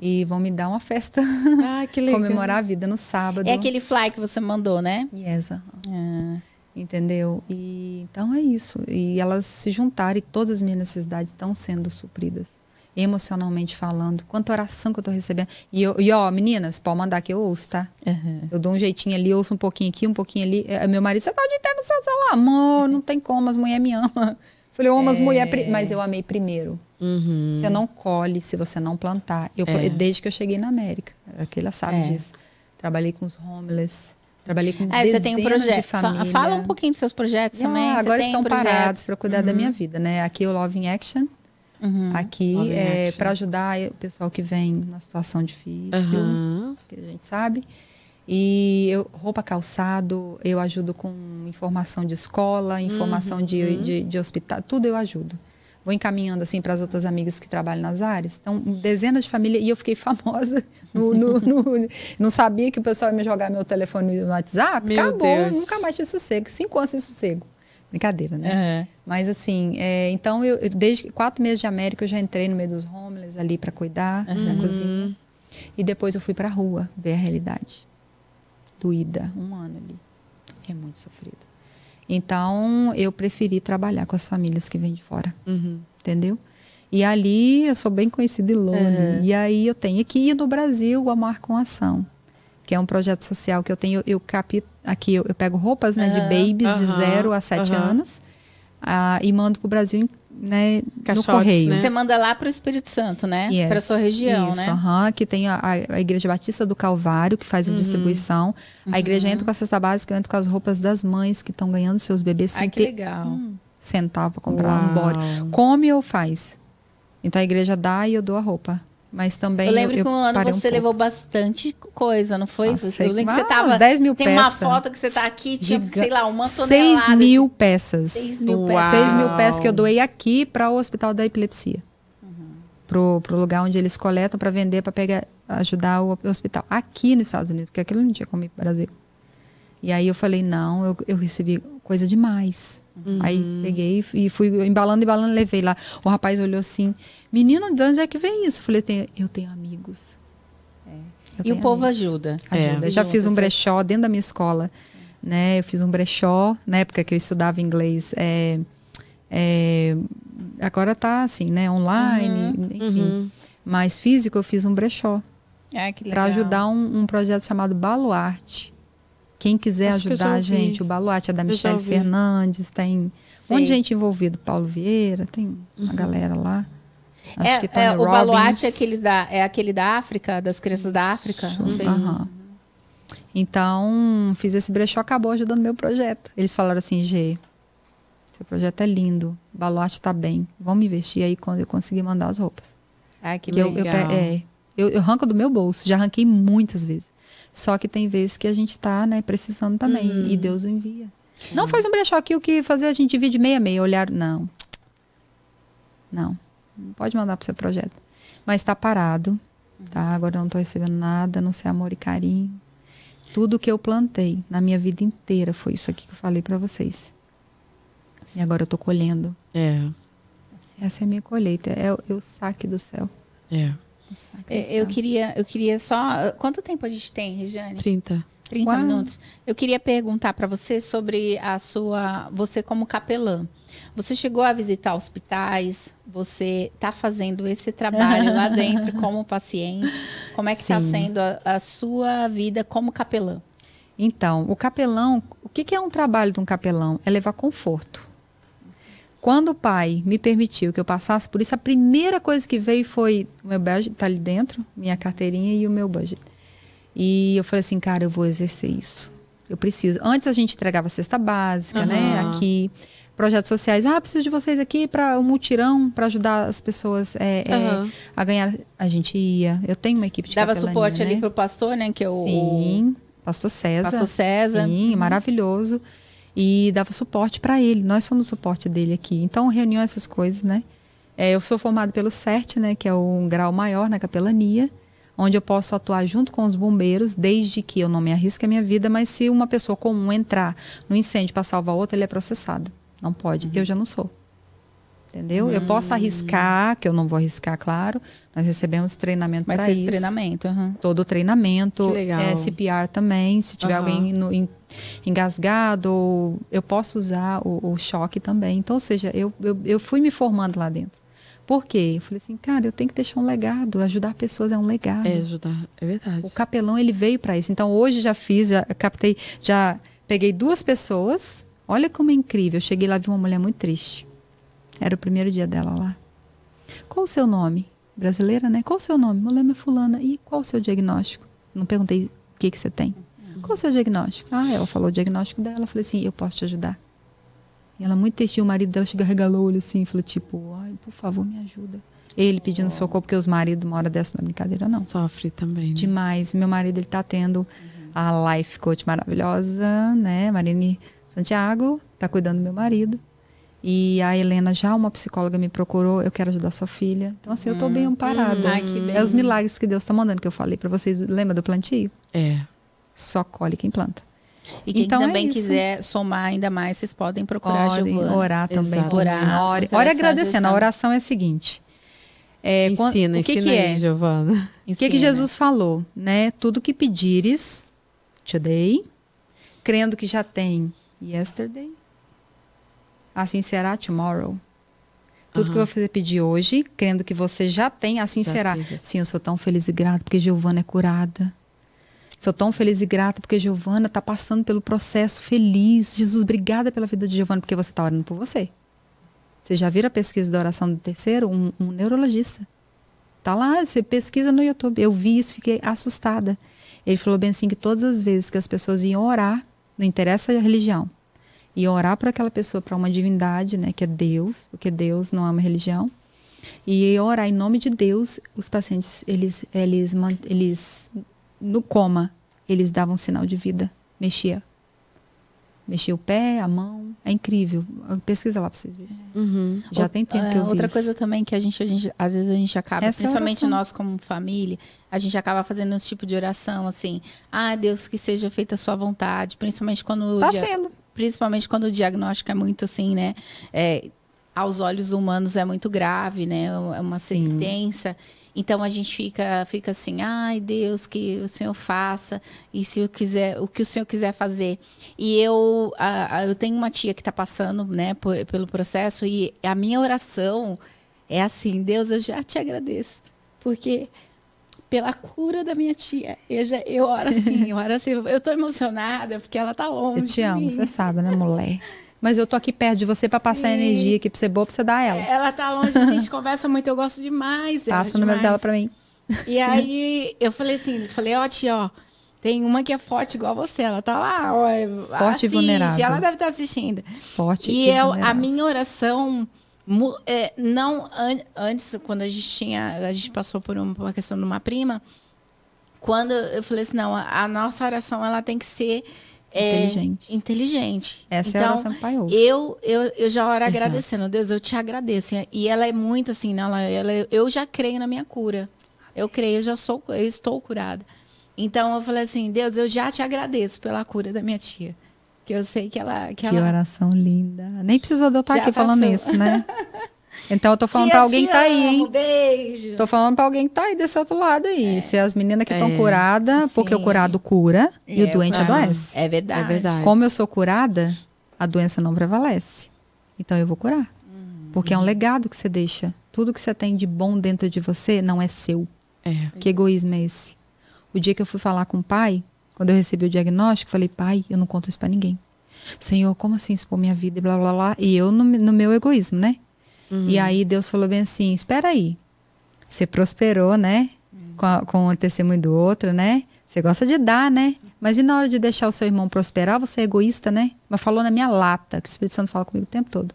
e vão me dar uma festa, Ah, que legal. comemorar a vida no sábado. É aquele fly que você mandou, né? Yes, aham. Ah, Entendeu? E então é isso. E elas se juntaram e todas as minhas necessidades estão sendo supridas. Emocionalmente falando. Quanta oração que eu tô recebendo. E, eu, e ó, meninas, pode mandar que eu ouço, tá? aham. Eu dou um jeitinho ali, ouço um pouquinho aqui, um pouquinho ali. É, Meu marido, você tá o dia inteiro no seu celular. Amor, não tem como, as mulheres me amam. Falei, eu amo as É. mulheres, pri- mas eu amei primeiro. Uhum. Você não colhe se você não plantar. Eu, É. Desde que eu cheguei na América. Aquela sabe É. disso. Trabalhei com os homeless. Trabalhei com Ah, você tem um de projeto. Fa-. Fala um pouquinho dos seus projetos Ah, também. Agora estão um projeto? parados para cuidar da minha vida, né? Aqui o Love in Action, Uhum. aqui é para ajudar o pessoal que vem numa situação difícil, Aham. que a gente sabe. E eu, roupa, calçado, eu ajudo com informação de escola, informação de, Uhum. de, de hospital, tudo eu ajudo. Vou encaminhando assim para as outras amigas que trabalham nas áreas. Então, dezenas de famílias. E eu fiquei famosa. No, no- no- não sabia que o pessoal ia me jogar meu telefone no WhatsApp. Meu Acabou, Deus. nunca mais tive sossego. Cinco anos sem sossego. Brincadeira, né? Aham. Mas assim, é, então eu eu- desde quatro meses de América eu já entrei no meio dos homeless ali para cuidar na cozinha. E depois eu fui para a rua ver a realidade. Doída, um ano ali. É muito sofrido. Então eu preferi trabalhar com as famílias que vêm de fora, Uhum. entendeu? E ali eu sou bem conhecida em Lone. E aí eu tenho aqui no Brasil o Amar com Ação, que é um projeto social que eu tenho. Eu capi, aqui eu, eu pego roupas né, de babies de Aham. 0 a 7 Aham. anos ah, e mando para o Brasil né, no correio. né? Você manda lá para o Espírito Santo, né? Yes, Para sua região, isso, né? aham, que tem a, a- Igreja Batista do Calvário, que faz a distribuição. A igreja entra com a cesta básica, eu entro com as roupas das mães que estão ganhando seus bebês sem Ai, que ter legal. um centavo para comprar um Uau. body. Come ou faz? Então a igreja dá e eu dou a roupa. Mas também Eu lembro que um ano você pouco. levou bastante coisa, não foi? Nossa, eu lembro que você umas tava. 10 mil tem uma peças. foto que você tá aqui, tinha, Giga- sei lá, uma 6 tonelada. mil peças. 6 mil Uau. peças. 6 mil peças que eu doei aqui para o Hospital da Epilepsia. Uhum. Pro, pro lugar onde eles coletam para vender, para pegar, ajudar o hospital. Aqui nos Estados Unidos, porque aquilo não tinha como ir pro Brasil. E aí eu falei, não, eu, eu recebi coisa demais. Uhum. Aí peguei e fui embalando, embalando, levei lá. O rapaz olhou assim, menino, de onde é que vem isso? Eu falei, tenho, eu tenho amigos. Eu É. E tenho o povo amigos. ajuda. Ajuda. É. Eu já fiz um brechó dentro da minha escola, né? Eu fiz um brechó na época que eu estudava inglês. é, é, agora tá assim, né? Online, enfim. Uhum. Mas físico eu fiz um brechó Ah, que para ajudar um, um projeto chamado Baluarte. Quem quiser Acho eu ajudar a gente, o Baluarte é da Eu Michelle. Fernandes, tem um Sei. monte de gente envolvida, Paulo Vieira, tem uma galera lá. Acho É, que Tony é, o Robbins. baluarte é aquele, da, é aquele da África, das crianças da África? Sei. aham. Então, fiz esse brechó, acabou ajudando meu projeto. Eles falaram assim, G, seu projeto é lindo, o baluarte tá bem, vamos investir aí quando eu conseguir mandar as roupas. Ai, que Que eu, eu, legal. pe- é, eu, eu arranco do meu bolso, já arranquei muitas vezes. Só que tem vezes que a gente tá, né, precisando também, Uhum. e Deus envia. Não faz um brechó aqui, o que fazer a gente divide meia meia, olhar, não. Não, não pode mandar pro seu projeto. Mas tá parado, tá? Agora eu não tô recebendo nada, não ser amor e carinho. Tudo que eu plantei na minha vida inteira foi isso aqui que eu falei para vocês. E agora eu tô colhendo. É, Essa é a minha colheita, é, o- é o saque do céu. é. É, Eu queria, eu queria só. Quanto tempo a gente tem, Regiane? 30. 30 Uau. minutos. Eu queria perguntar para você sobre a sua, você como capelã. Você chegou a visitar hospitais? Você está fazendo esse trabalho lá dentro como paciente? Como é que está sendo a, a, sua vida como capelã? Então, o capelão, o que, que é um trabalho de um capelão? É levar conforto. Quando o pai me permitiu que eu passasse por isso, a primeira coisa que veio foi o meu budget, tá ali dentro, minha carteirinha e o meu budget. E eu falei assim, cara, eu vou exercer isso. Eu preciso. Antes a gente entregava cesta básica, uhum. né? Aqui projetos sociais. Ah, preciso de vocês aqui para um mutirão para ajudar as pessoas é, uhum. é, a ganhar. A gente ia. Eu tenho uma equipe de Dava suporte né? ali pro pastor, né? Que é o Sim, pastor César. Pastor César. Sim, uhum. maravilhoso. E dava suporte para ele. Nós somos o suporte dele aqui. Então, reunião essas coisas, né? É, eu sou formado pelo CERT, né? Que é o grau maior na capelania onde eu posso atuar junto com os bombeiros, desde que eu não me arrisque a minha vida, mas se uma pessoa comum entrar no incêndio para salvar outra, ele é processado. Não pode. Uhum. Eu já não sou. Entendeu? Uhum. Eu posso arriscar, que eu não vou arriscar, claro. Nós recebemos treinamento para isso. treinamento, uhum. Todo o treinamento. É, CPR também. Se tiver alguém no, em, engasgado, eu posso usar o, o, choque também. Então, ou seja, eu, eu, eu fui me formando lá dentro. Por quê? Eu falei assim, cara, eu tenho que deixar um legado. Ajudar pessoas é um legado. É, ajudar, é verdade. O capelão, ele veio para isso. Então, hoje já fiz, já captei, já peguei duas pessoas Olha como é incrível. Eu cheguei lá e vi uma mulher muito triste. Era o primeiro dia dela lá. Qual o seu nome? Brasileira, né? Qual o seu nome? Meu nome é fulana. E qual o seu diagnóstico? Não perguntei o que, que você tem. Qual o seu diagnóstico? Ah, ela falou o diagnóstico dela. Eu falei assim, eu posso te ajudar. E ela muito triste. O marido dela chega regalou o olho assim. Falou tipo, ai, por favor, me ajuda. Ele pedindo oh. socorro, porque os maridos, uma hora dessa, não é brincadeira, não. Sofre também. Né? Demais. Meu marido, ele tá tendo uhum. a life coach maravilhosa, né? Marine Santiago está cuidando do meu marido. E a Helena, já uma psicóloga, me procurou, eu quero ajudar sua filha. Então, assim, eu estou bem hum. amparada. Hum, ai, que bem. É os milagres que Deus está mandando, que eu falei para vocês. Lembra do plantio? É. Só colhe quem planta. E quem então, também é quiser somar ainda mais, vocês podem procurar podem Giovana. orar também. Orar. Ore, ore agradecendo. A oração é a seguinte. É, ensina, quando, o que ensina que aí, é? Giovana. O que, que Jesus falou? Né? Tudo que pedires, today, crendo que já tem yesterday. Assim será tomorrow. Tudo uhum. que você pedir hoje, crendo que você já tem, assim já será. Tive. Sim, eu sou tão feliz e grata porque Giovana é curada. Sou tão feliz e grata porque Giovana está passando pelo processo feliz. Jesus, obrigada pela vida de Giovana, porque você está orando por você. Você já viram a pesquisa da oração do terceiro? Um, um neurologista. Tá lá, você pesquisa no YouTube. Eu vi isso, fiquei assustada. Ele falou bem assim que todas as vezes que as pessoas iam orar, não interessa a religião. E orar para aquela pessoa, para uma divindade, né, que é Deus, porque Deus não é uma religião. E orar em nome de Deus, os pacientes, eles, eles, eles no coma, eles davam sinal de vida, mexia. Mexia o pé, a mão, é incrível. Pesquisa lá para vocês verem. Uhum. Já o, tem tempo é, que eu vi Outra isso. coisa também que a gente, a gente, às vezes a gente acaba, Essa é principalmente é nós como família, a gente acaba fazendo esse tipo de oração, assim, ah, Deus, que seja feita a sua vontade, principalmente quando... Tá sendo. Principalmente quando o diagnóstico é muito assim, né, é, aos olhos humanos é muito grave, né, é uma sentença... Sim. Então a gente fica, fica assim, ai Deus, que o Senhor faça, e se eu quiser, o que o Senhor quiser fazer. E eu, a, a, eu tenho uma tia que está passando, né, por, pelo processo, e a minha oração é assim, Deus, eu já te agradeço, porque pela cura da minha tia. Eu, já, eu oro assim, eu oro assim, eu tô emocionada porque ela tá longe. Eu te amo, você sabe, né, mulher? Mas eu tô aqui perto de você para passar energia aqui pra ser boa, pra você dar ela. Ela tá longe, a gente conversa muito, eu gosto demais. Passa o número dela pra mim. E aí eu falei assim, falei, ó, tia, ó, tem uma que é forte igual você, ela tá lá, ó, forte assiste, e vulnerável. Ela deve estar tá assistindo. Forte e eu, a minha oração é, não an, antes quando a gente tinha, a gente passou por uma questão de uma prima, quando eu falei assim, não, a, a nossa oração ela tem que ser Inteligente. É, inteligente. Essa então, é a então, oração pai ouve. Eu, eu, eu já oro agradecendo. Deus, eu te agradeço. E ela é muito assim, né? ela, ela, eu já creio na minha cura. Eu creio, eu já sou, eu estou curada. Então eu falei assim, Deus, eu já te agradeço pela cura da minha tia. Que eu sei que ela. Que, que ela... oração linda. Nem precisou de eu estar aqui passou. falando isso, né? Então eu tô falando Tia, pra alguém que tá aí, amo, hein? Beijo. Tô falando pra alguém que tá aí desse outro lado aí. Se as meninas que estão É. curadas, porque o curado cura e o É, doente claro. adoece. É verdade. É verdade. Como eu sou curada, a doença não prevalece. Então eu vou curar. Hum. Porque é um legado que você deixa. Tudo que você tem de bom dentro de você não é seu. É. Que egoísmo é esse? O dia que eu fui falar com o pai, quando eu recebi o diagnóstico, falei, pai, eu não conto isso pra ninguém. Senhor, como assim expor minha vida e blá blá blá? E eu no, no meu egoísmo, né? E aí Deus falou bem assim: espera aí. Você prosperou, né? Com, a- com o testemunho do outro, né? Você gosta de dar, né? Mas e na hora de deixar o seu irmão prosperar, você é egoísta, né? Mas falou na minha lata, que o Espírito Santo fala comigo o tempo todo.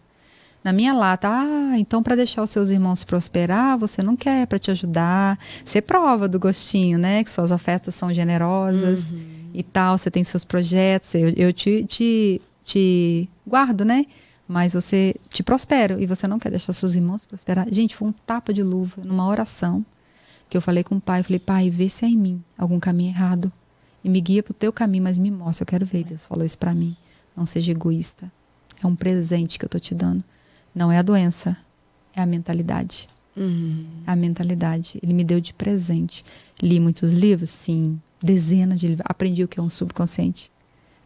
Na minha lata, ah, então para deixar os seus irmãos prosperar, você não quer para te ajudar. Você prova do gostinho, né? Que suas ofertas são generosas e tal, você tem seus projetos, eu, eu te, te, te guardo, né? Mas você te prospero e você não quer deixar seus irmãos prosperar. Gente, foi um tapa de luva numa oração que eu falei com o pai. Eu falei, pai, vê se é em mim algum caminho errado e me guia pro teu caminho, mas me mostra, eu quero ver. Deus falou isso para mim. Não seja egoísta. É um presente que eu tô te dando. Não é a doença, é a mentalidade. Uhum. A mentalidade. Ele me deu de presente. Li muitos livros, sim, dezenas de livros. Aprendi o que é um subconsciente.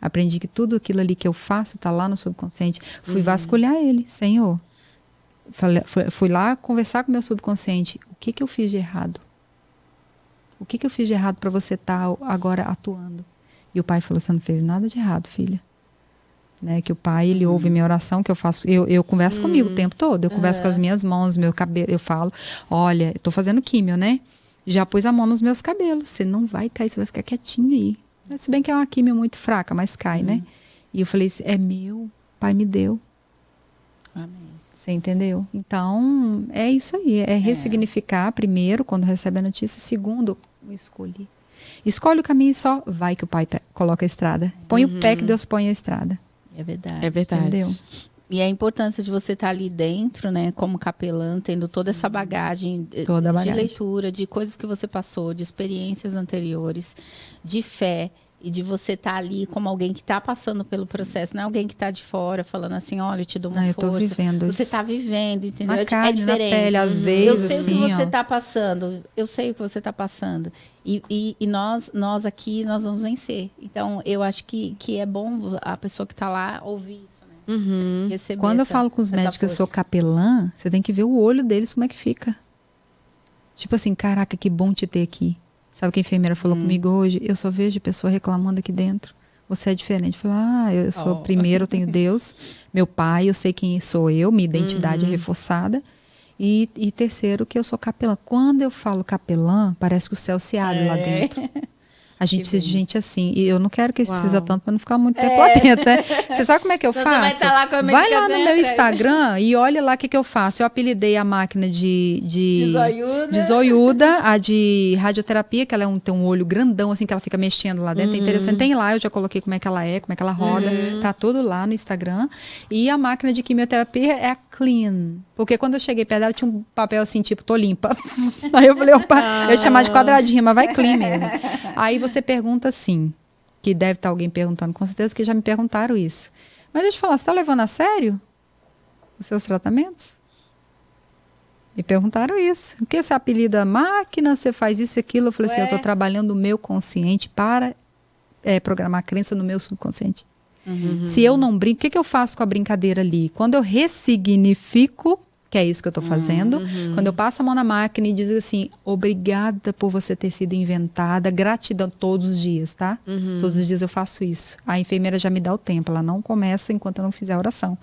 Aprendi que tudo aquilo ali que eu faço está lá no subconsciente. Fui vasculhar ele, Senhor. Falei- fui, lá conversar com o meu subconsciente. O que que eu fiz de errado? O que que eu fiz de errado para você estar agora atuando? E o pai falou: Você não fez nada de errado, filha. Né, que o pai ele ouve minha oração que eu faço eu, eu converso comigo o tempo todo eu converso com as minhas mãos meu cabelo eu falo olha eu tô fazendo químio né já pus a mão nos meus cabelos você não vai cair você vai ficar quietinho aí Mas, se bem que é uma químio muito fraca mas cai né e eu falei é meu pai me deu Amém. você entendeu? Então, é isso aí. É ressignificar, primeiro, quando recebe a notícia. Segundo, escolher. Escolhe o caminho e só vai que o pai coloca a estrada. Põe o pé que Deus põe a estrada. É verdade. É verdade. Entendeu? E a importância de você estar ali dentro, né, como capelã, tendo toda essa bagagem, eh, Toda a de bagagem. leitura, de coisas que você passou, de experiências anteriores, de fé e de você estar ali como alguém que está passando pelo processo, não é alguém que está de fora falando assim, olha, eu te dou uma Não, eu tô força. vivendo Você está vivendo, entendeu? Na É di- carne, é na diferente. pele, às eu vezes, sei o que assim, você está passando. Eu sei o que você está passando. E, e, e nós, nós aqui, nós vamos vencer. Então, eu acho que, que é bom a pessoa que está lá ouvir isso, né? Uhum. Quando eu essa- falo com os médicos que eu sou força. capelã, você tem que ver o olho deles como é que fica. Tipo assim, caraca, que bom te ter aqui. Sabe o que a enfermeira falou Hum. comigo hoje? Eu só vejo pessoa reclamando aqui dentro. Você é diferente. Eu falei, ah, eu sou Oh. primeiro, eu tenho Deus, meu pai, eu sei quem sou eu, minha identidade Uhum. é reforçada. E, e terceiro, que eu sou capelã. Quando eu falo capelã, parece que o céu se abre lá É. dentro. A gente Que precisa de beleza. gente assim. E eu não quero que eles Uau. precisem tanto para não ficar muito tempo lá dentro, né? Você sabe como é que eu Então faço? vai estar lá com a Vai lá no meu aí. Instagram e olha lá o que, que eu faço. Eu apelidei a máquina de. De, De zoiuda. de zoiuda, a de radioterapia, que ela é um, tem um olho grandão, assim, que ela fica mexendo lá dentro. É interessante. Tem lá, eu já coloquei como é que ela é, como é que ela roda. Tá tudo lá no Instagram. E a máquina de quimioterapia é a Clean. Porque quando eu cheguei perto dela, tinha um papel assim, tipo, tô limpa. Aí eu falei, opa, eu ia chamar de quadradinha, mas vai clean mesmo. Aí você pergunta assim, que deve estar alguém perguntando com certeza, porque já me perguntaram isso. Mas deixa eu te falar, você está levando a sério os seus tratamentos? Me perguntaram isso. O que você apelida máquina, você faz isso e aquilo? Eu falei assim, eu estou Ué. trabalhando o meu consciente para é, programar a crença no meu subconsciente. Uhum. Se eu não brinco, o que, que eu faço com a brincadeira ali? Quando eu ressignifico, que é isso que eu estou fazendo, quando eu passo a mão na máquina e diz assim, obrigada por você ter sido inventada, gratidão todos os dias, tá? Todos os dias eu faço isso. A enfermeira já me dá o tempo, ela não começa enquanto eu não fizer a oração.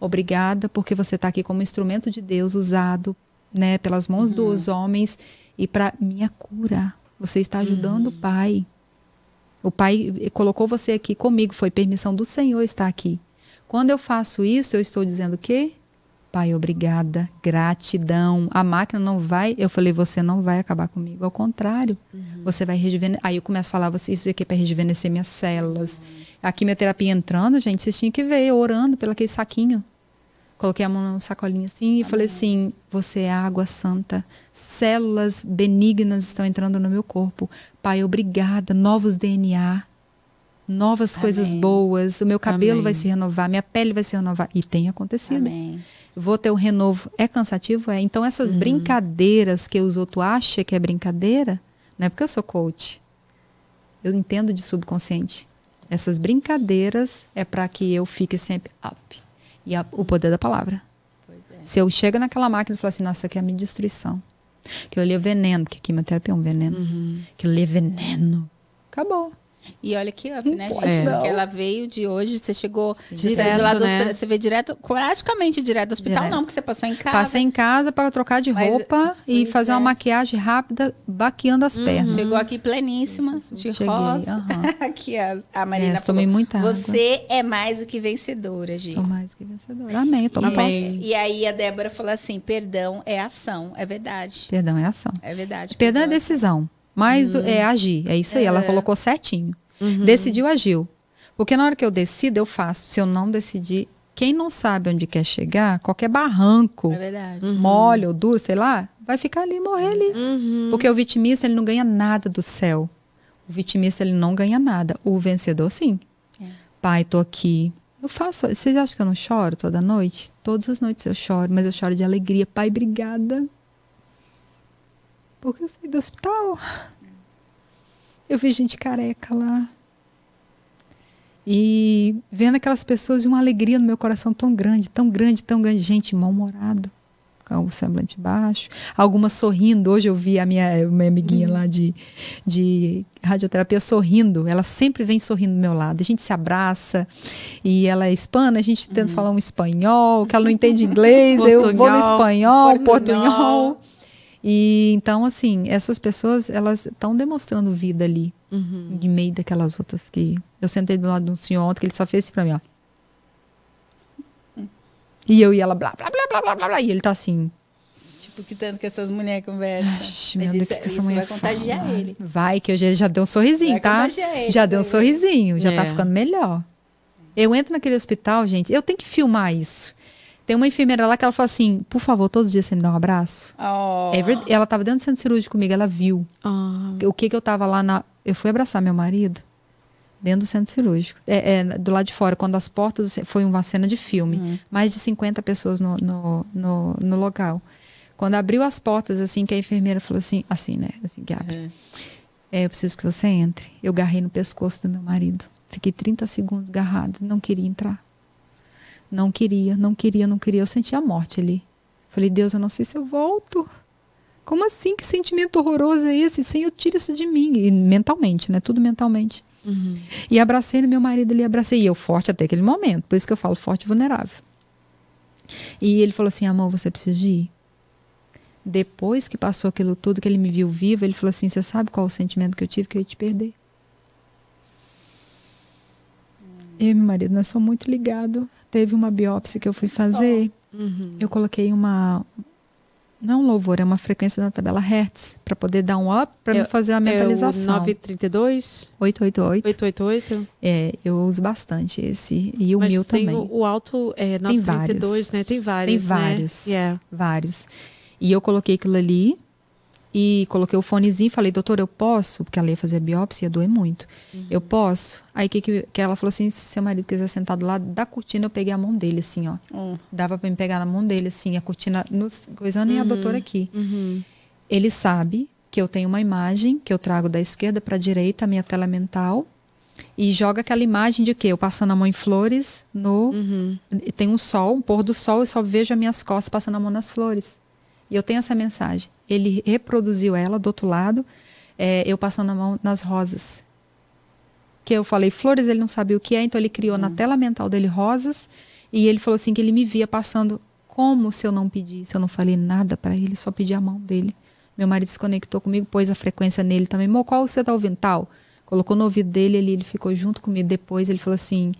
Obrigada porque você está aqui como instrumento de Deus usado, né, pelas mãos dos homens e para minha cura. Você está ajudando o Pai. O Pai colocou você aqui comigo, foi permissão do Senhor estar aqui. Quando eu faço isso, eu estou dizendo o quê? Pai, obrigada, gratidão. A máquina não vai, eu falei, você não vai acabar comigo. Ao contrário, você vai rejuvenescer. Aí eu começo a falar, você, isso aqui é para rejuvenescer minhas células. A quimioterapia entrando, gente, vocês tinham que ver, orando pelo aquele saquinho. Coloquei a mão no sacolinho assim e falei assim: Você é água santa. Células benignas estão entrando no meu corpo. Pai, obrigada. Novos DNA. Novas coisas Amém. boas. O meu cabelo Amém. vai se renovar. Minha pele vai se renovar. E tem acontecido. Amém. vou ter o renovo. É cansativo? É. Então, essas brincadeiras que os outros acham que é brincadeira, não é porque eu sou coach. Eu entendo de subconsciente. Essas brincadeiras é para que eu fique sempre up. E a- o poder da palavra. Pois é. Se eu chego naquela máquina e falo assim, nossa, isso aqui é a minha destruição. Aquilo ali é veneno, porque quimioterapia é um veneno. Aquilo ali é veneno. Acabou. E olha que up, né, pode gente? não. Porque ela veio de hoje, você chegou Direto, de lá do né? hospital, você veio direto, praticamente direto do hospital, Direto. não, porque você passou em casa. Passei em casa para trocar de Mas, roupa e fazer é. uma maquiagem rápida, baqueando as pernas. Chegou aqui pleníssima, de Cheguei, rosa. aham. aqui a, a Marina É, tomei muita água. Você é mais do que vencedora, Gi. Sou mais que vencedora. Amém, Amém. posse. E aí a Débora falou assim, perdão é ação. É verdade. Perdão é ação. É verdade. Perdão é decisão. Mas do- é agir. É isso aí. Ela colocou certinho. Decidiu, agiu. Porque na hora que eu decido, eu faço. Se eu não decidir, quem não sabe onde quer chegar, qualquer barranco, É verdade. mole ou duro, sei lá, vai ficar ali, morrer ali. Uhum. Porque o vitimista, ele não ganha nada do céu. O vitimista, ele não ganha nada. O vencedor, sim. É. Pai, tô aqui. Eu faço. Vocês acham que eu não choro toda noite? Todas as noites eu choro, mas eu choro de alegria. Pai, obrigada. Porque eu saí do hospital. Eu vi gente careca lá. E vendo aquelas pessoas e uma alegria no meu coração tão grande, tão grande, tão grande. Gente mal-humorado, com o semblante baixo. Algumas sorrindo. Hoje eu vi a minha, minha amiguinha lá de, de radioterapia sorrindo. Ela sempre vem sorrindo do meu lado. A gente se abraça. E ela é hispana, a gente tenta falar um espanhol, que ela não entende inglês. eu vou no espanhol, Portunhol. portunhol. E então, assim, essas pessoas, elas estão demonstrando vida ali, Uhum. em meio daquelas outras que. Eu sentei do lado de um senhor ontem que ele só fez isso pra mim, ó. E eu e ela, blá, blá, blá, blá, blá, blá, blá. E ele tá assim. Tipo, que tanto que essas mulheres conversam. "Ixi, Mas meu Deus, isso, que que isso vai contagiar fala?" ele. Vai, que eu já, já deu um sorrisinho, Vai tá? contagiar ele, Já deu um sorrisinho, já tá É. ficando melhor. Eu entro naquele hospital, gente, eu tenho que filmar isso. Tem uma enfermeira lá que ela fala assim: por favor, todos os dias você me dá um abraço. Oh. É. Ela tava dentro do centro cirúrgico comigo, ela viu. Ah, O que que eu tava lá na. Eu fui abraçar meu marido dentro do centro cirúrgico. É, é, do lado de fora, quando as portas. Foi uma cena de filme. Mais de 50 pessoas no, no, no, no local. Quando abriu as portas, assim, que a enfermeira falou assim, assim, né? Assim, que abre. É, eu preciso que você entre. Eu garrei no pescoço do meu marido. Fiquei 30 segundos garrado. Não queria entrar. Não queria, não queria, não queria. Eu senti a morte ali. Falei, Deus, eu não sei se eu volto. Como assim? Que sentimento horroroso é esse? Senhor, tira isso de mim. E mentalmente, né? Tudo mentalmente. E abracei no meu marido ali, abracei. E eu forte até aquele momento. Por isso que eu falo forte e vulnerável. E ele falou assim, amor, você precisa de ir. Depois que passou aquilo tudo, que ele me viu viva, ele falou assim, você sabe qual o sentimento que eu tive? Que eu ia te perder. Eu e meu marido, nós somos muito ligados. Teve uma biópsia que eu fui fazer. uhum. Eu coloquei uma. Não é um louvor, é uma frequência na tabela Hertz, para poder dar um up, para fazer a É o mentalização. 932? 888. 888? É, eu uso bastante esse. E o Mas mil tem também. O, o alto é Tem 932, né? Tem vários. Tem vários. Né? Yeah. Vários. E eu coloquei aquilo ali e coloquei o fonezinho e falei, doutor, eu posso? Porque ela ia fazer a biópsia, ia doer muito. Uhum. Eu posso? Aí que, que, que ela falou assim: se seu marido quiser sentar do lado da cortina, eu peguei a mão dele, assim, ó. Hum. Dava pra me pegar na mão dele, assim, a cortina, nos, coisando e a doutora aqui. Uhum. Ele sabe que eu tenho uma imagem que eu trago da esquerda para a direita, a minha tela mental, e joga aquela imagem de quê? Eu passando a mão em flores no. Uhum. Tem um sol, um pôr do sol, eu só vejo as minhas costas passando a mão nas flores. E eu tenho essa mensagem. Ele reproduziu ela do outro lado, é, eu passando a mão nas rosas. Que eu falei flores, ele não sabia o que é, então ele criou na tela mental dele rosas, e ele falou assim que ele me via passando como se eu não pedisse, eu não falei nada para ele, só pedi a mão dele. Meu marido se conectou comigo, pôs a frequência nele também. Mo, qual você tá ouvindo? Tal. Colocou no ouvido dele, ele, ele ficou junto comigo. Depois ele falou assim: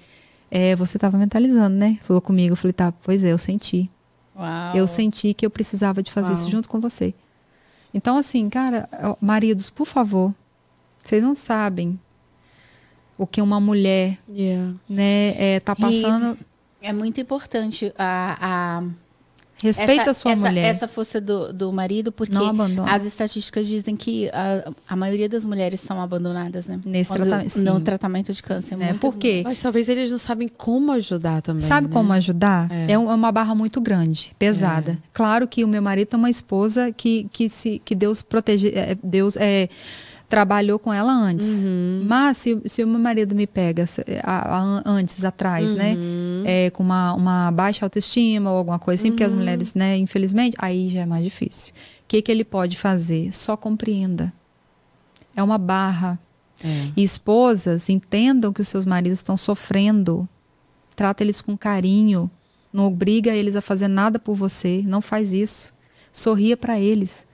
é, você estava mentalizando, né? Falou comigo. Eu falei, tá, pois é, eu senti. Uau. Eu senti que eu precisava de fazer Uau. isso junto com você. Então, assim, cara, maridos, por favor, vocês não sabem o que uma mulher, Yeah. né, é, tá E- passando. É muito importante a, a Respeita essa, a sua essa, mulher. Essa força do, do marido, porque Não abandona. as estatísticas dizem que a, a maioria das mulheres são abandonadas, né? Nesse Quando- tratamento, sim. No tratamento de câncer. É, por quê? Mas talvez eles não sabem como ajudar também. Sabe né? como ajudar? É. É. é uma barra muito grande, pesada. Claro que o meu marido tem uma esposa que, que, se, que Deus protege, é, Deus é, trabalhou com ela antes. Uhum. Mas se, se o meu marido me pega a- a- antes, atrás, né? Uhum. É, com uma, uma baixa autoestima ou alguma coisa assim, porque as mulheres, né, infelizmente, aí já é mais difícil. O que, que ele pode fazer? Só compreenda. É uma barra. É. E esposas, entendam que os seus maridos estão sofrendo. Trata eles com carinho. Não obriga eles a fazer nada por você. Não faz isso. Sorria para eles.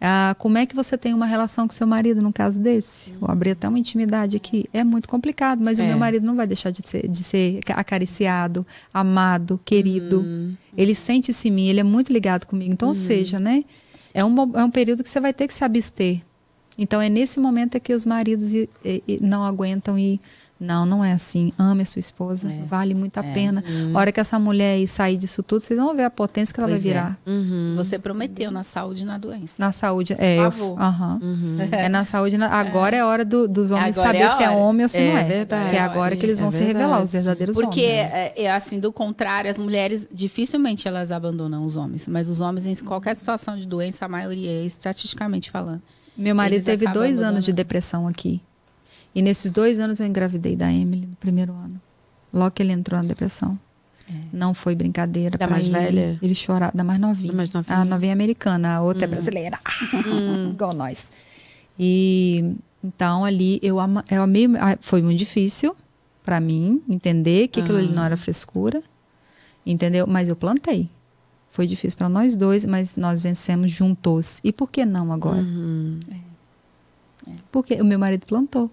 Ah, como é que você tem uma relação com seu marido num caso desse? Vou abrir até uma intimidade aqui. É muito complicado, mas o É. meu marido não vai deixar de ser, de ser acariciado, amado, querido. Uhum. Ele sente-se em mim, ele é muito ligado comigo. Então, ou seja, né? É um, é um período que você vai ter que se abster. Então, é nesse momento é que os maridos e- e não aguentam e. Não, não é assim. Ame a sua esposa, É. vale muito a É. pena. A hora que essa mulher aí sair disso tudo, vocês vão ver a potência que ela Pois vai é. virar. Uhum. Você prometeu na saúde e na doença. Na saúde. É, eu, favor. Uhum. é na saúde. na- agora é, hora do- dos homens Agora é saber se é homem ou se É não é. verdade. Porque é agora que eles vão É se revelar, os verdade. verdadeiros Porque, homens. é, é assim, do contrário, as mulheres dificilmente elas abandonam os homens. Mas os homens, em qualquer situação de doença, a maioria, estatisticamente falando. Meu marido teve dois anos de depressão aqui. E nesses dois anos eu engravidei da Emily no primeiro ano. Logo que ele entrou na depressão. Não foi brincadeira Da pra mais ele. velha? Ele chorava, da mais novinha. Da mais novinha. A novinha americana, a outra é brasileira. Igual nós. E então ali eu, ama, eu amei, ah, foi muito difícil pra mim entender que aquilo ali não era frescura. Entendeu? Mas eu plantei. Foi difícil pra nós dois, mas nós vencemos juntos. E por que não agora? Uhum. Porque o meu marido plantou.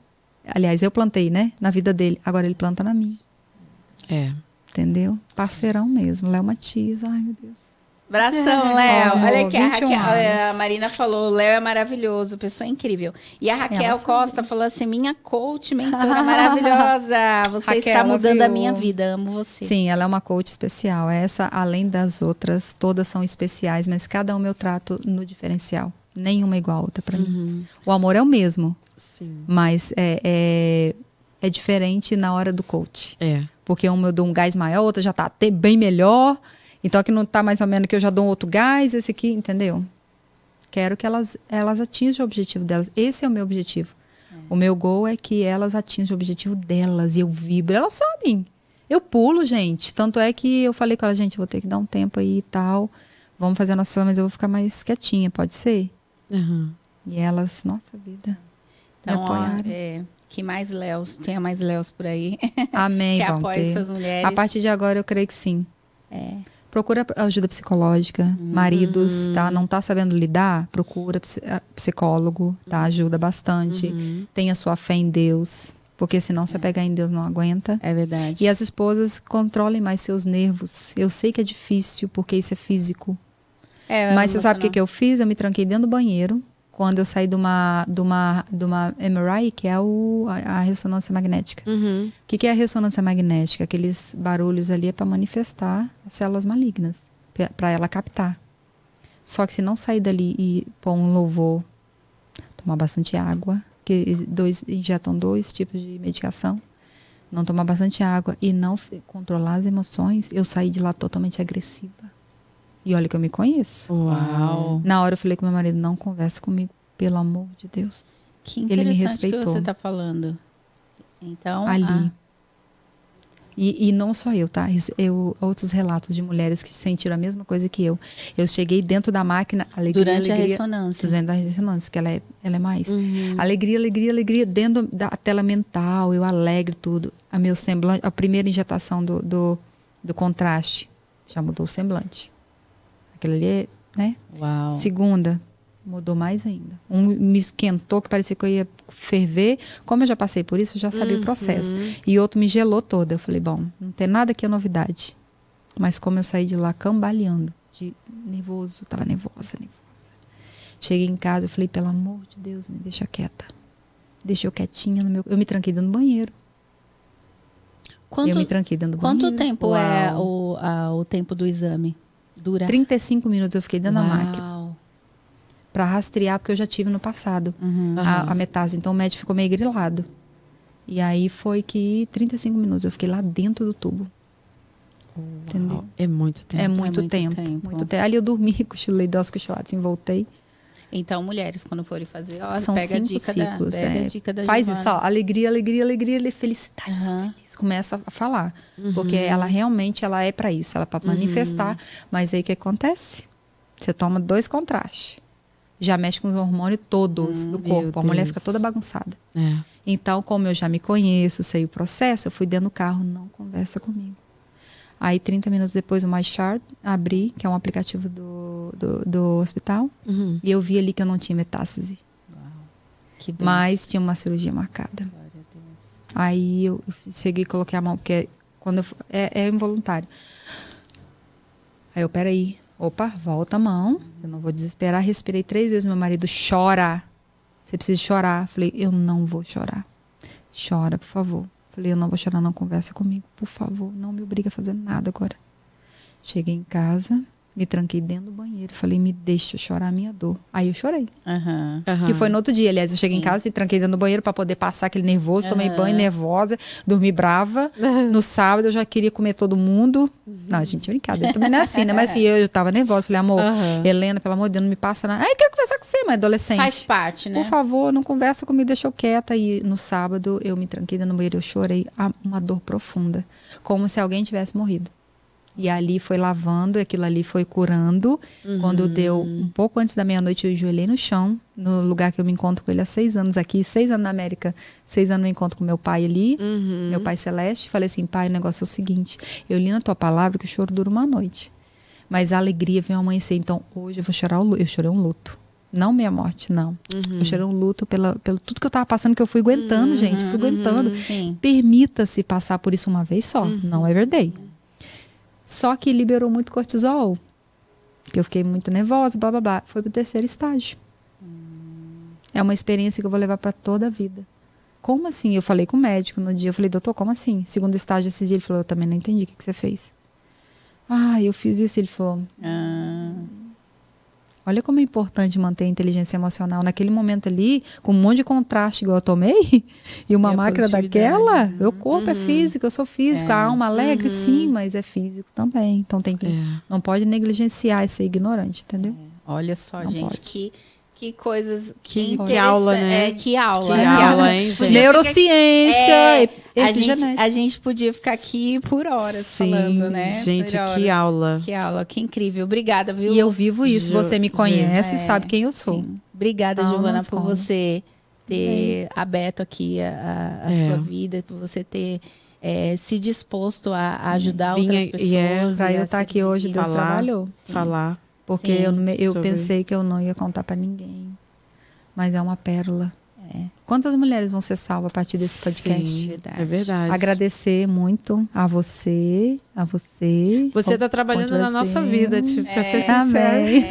Aliás, eu plantei, né? Na vida dele. Agora ele planta na minha. É. Entendeu? Parceirão mesmo. Léo Matias. Ai, meu Deus. Bração, Léo. Amor, Olha aqui, a, 21 Raquel, a anos. Marina falou, o Léo é maravilhoso, pessoa incrível. E a Raquel Ela Costa falou assim, minha coach, mentora maravilhosa. Você Raquel, está mudando a viu. minha vida, amo você. Sim, ela é uma coach especial. Essa, além das outras, todas são especiais, mas cada uma eu trato no diferencial. Nenhuma é igual a outra pra mim. Uhum. O amor é o mesmo, Sim. mas é, é, é diferente na hora do coach. É. Porque uma eu dou um gás maior, outra já tá até bem melhor. Então aqui não tá mais ou menos que eu já dou um outro gás, esse aqui, entendeu? Quero que elas, elas atinjam o objetivo delas. Esse é o meu objetivo. O meu gol é que elas atinjam o objetivo delas e eu vibro. Elas sabem. Eu pulo, gente. Tanto é que eu falei com elas, gente, vou ter que dar um tempo aí e tal. Vamos fazer a nossa, mas eu vou ficar mais quietinha, pode ser? Uhum. E elas, nossa vida. Então, ó, é, que mais Léos, tinha mais Léos por aí, Amém, que ter. essas mulheres. A partir de agora eu creio que sim. É. Procura ajuda psicológica, maridos, tá? Não tá sabendo lidar? Procura psi- psicólogo, tá? Ajuda bastante. Uhum. Tenha sua fé em Deus, porque senão você pegar em Deus não aguenta. É verdade. E as esposas controlem mais seus nervos. Eu sei que é difícil, porque isso é físico. É, Mas você sabe o que, que eu fiz? Eu me tranquei dentro do banheiro. Quando eu saí de uma, de uma, de uma MRI, que é o, a, a ressonância magnética. Uhum. O que, que é a ressonância magnética? Aqueles barulhos ali é para manifestar as células malignas, para ela captar. Só que se não sair dali e pôr um louvor, tomar bastante água, que dois injetam dois tipos de medicação, não tomar bastante água e não controlar as emoções, eu saí de lá totalmente agressiva. E olha que eu me conheço. Uau. Na hora eu falei com meu marido, não converse comigo, pelo amor de Deus. Que Ele me interessante que respeitou. você está falando. Então, ali. E, e não só eu, tá? Eu, outros relatos de mulheres que sentiram a mesma coisa que eu. Eu cheguei dentro da máquina, alegria, durante a alegria. ressonância. Dentro da ressonância, que ela é, ela é mais. Uhum. Alegria, alegria, alegria, dentro da tela mental, eu alegre tudo. A meu semblante, a primeira injetação do, do, do contraste já mudou o semblante. Aquilo ali, é, né? Uau. Segunda, mudou mais ainda. Um me esquentou que parecia que eu ia ferver. Como eu já passei por isso, eu já sabia o processo. Uhum. E outro me gelou toda. Eu falei, bom, não tem nada que é novidade. Mas como eu saí de lá cambaleando, de nervoso, tava nervosa, nervosa. Cheguei em casa, eu falei, pelo amor de Deus, me deixa quieta. Deixa eu quietinha no meu. Eu me tranquei dentro do banheiro. Quanto, eu me tranquei dentro do quanto banheiro. tempo é Uau. o, a- o tempo do exame? Dura. 35 minutos eu fiquei dentro da máquina Uau. para rastrear, porque eu já tive no passado Uhum. a, a metase. Então o médico ficou meio grilado. E aí foi que 35 minutos eu fiquei lá dentro do tubo. Entendeu? É muito tempo. É muito, muito tempo, tempo. Muito tempo. Ali eu dormi, cochilei, umas cochiladas, assim, voltei. Então, mulheres, quando forem fazer, ó, São pega a cinco dica ciclos. da, pega é. a dica da Faz Giovana. isso, ó, alegria, alegria, alegria, ale- felicidade, sou Aham. feliz. Começa a falar. Porque ela realmente ela é para isso, ela é para manifestar. Mas aí o que acontece? Você toma dois contrastes. Já mexe com os hormônios todos do meu corpo. A mulher fica toda bagunçada. É. Então, como eu já me conheço, sei o processo, eu fui dentro do carro, não conversa comigo. Aí, 30 minutos depois, o MyChart, abri, que é um aplicativo do, do, do hospital, Uhum. e eu vi ali que eu não tinha metástase, mas tinha uma cirurgia marcada. Aí eu eu cheguei e coloquei a mão, porque quando eu, é, é involuntário. Aí eu, peraí, opa, volta a mão, eu não vou desesperar. Respirei três vezes, meu marido chora. Você precisa chorar. Falei, eu não vou chorar. Chora, por favor. Falei, eu não vou chorar, não conversa comigo, por favor. Não me obriga a fazer nada agora. Cheguei em casa, me tranquei dentro do banheiro. Falei, me deixa chorar a minha dor. Aí eu chorei. Aham. Aham. Que foi no outro dia, aliás. Eu cheguei em Sim. casa e tranquei dentro do banheiro para poder passar aquele nervoso. Tomei Aham. banho nervosa, dormi brava. No sábado eu já queria comer todo mundo. Uhum. Não, a gente, brincadeira. Também não é assim, né? Mas assim, eu, eu tava nervosa. Falei, amor. Helena, pelo amor de Deus, não me passa nada. Ai, quero conversar com você, mas adolescente. Faz parte, né? Por favor, não conversa comigo, deixa eu quieta. E no sábado eu me tranquei dentro do banheiro, eu chorei uma dor profunda, como se alguém tivesse morrido. E ali foi lavando, aquilo ali foi curando. Quando deu um pouco antes da meia-noite, eu enjoelhei no chão, no lugar que eu me encontro com ele há seis anos aqui, seis anos na América, seis anos eu encontro com meu pai ali, Uhum. meu pai celeste. Falei assim, pai, o negócio é o seguinte: eu li na tua palavra que o choro dura uma noite, mas a alegria vem ao amanhecer. Então hoje eu vou chorar o. Eu chorei um luto. Não minha morte, não. Uhum. Eu chorei um luto pela, pelo tudo que eu tava passando, que eu fui aguentando, gente. Eu fui aguentando. Sim. Permita-se passar por isso uma vez só. Não é verdade. Só que liberou muito cortisol. Que eu fiquei muito nervosa, blá blá blá. Foi pro terceiro estágio. É uma experiência que eu vou levar para toda a vida. Como assim? Eu falei com o médico no dia. Eu falei, doutor, como assim? Segundo estágio esse dia. Ele falou, eu também não entendi o que, que você fez. Ah, eu fiz isso. Ele falou, Ah, Olha como é importante manter a inteligência emocional. Naquele momento ali, com um monte de contraste igual eu tomei, e uma E máquina daquela, né? meu corpo é físico, eu sou físico, É. a alma alegre, sim, mas é físico também. Então tem que. É. Não pode negligenciar e ser ignorante, entendeu? olha só, Não gente, pode. que, que coisas. Que- que aula, né? É, que aula. Que aula, hein, Tipo, gente? Neurociência, É, A gente, a gente podia ficar aqui por horas Sim, falando, né? gente, Por que horas. aula. Que aula, que incrível. Obrigada, viu? E eu vivo isso. Ju- Você me conhece, É, sabe quem eu sou. Sim. Obrigada, Não, Giovana, por escondo. você ter aberto aqui a, a- É. sua vida, por você ter é, se disposto a, a ajudar Vinha- outras e é, pessoas. Pra e eu estar aqui hoje, Deus Falar. trabalhou. Falar. Porque Sim, eu, não me- eu sobre- pensei que eu não ia contar pra ninguém. Mas é uma pérola. É. Quantas mulheres vão ser salvas a partir desse podcast? Sim, Verdade. é verdade. Agradecer muito a você, a você. Você está trabalhando na você. nossa vida, tipo, pra ser É. sincera. Amém.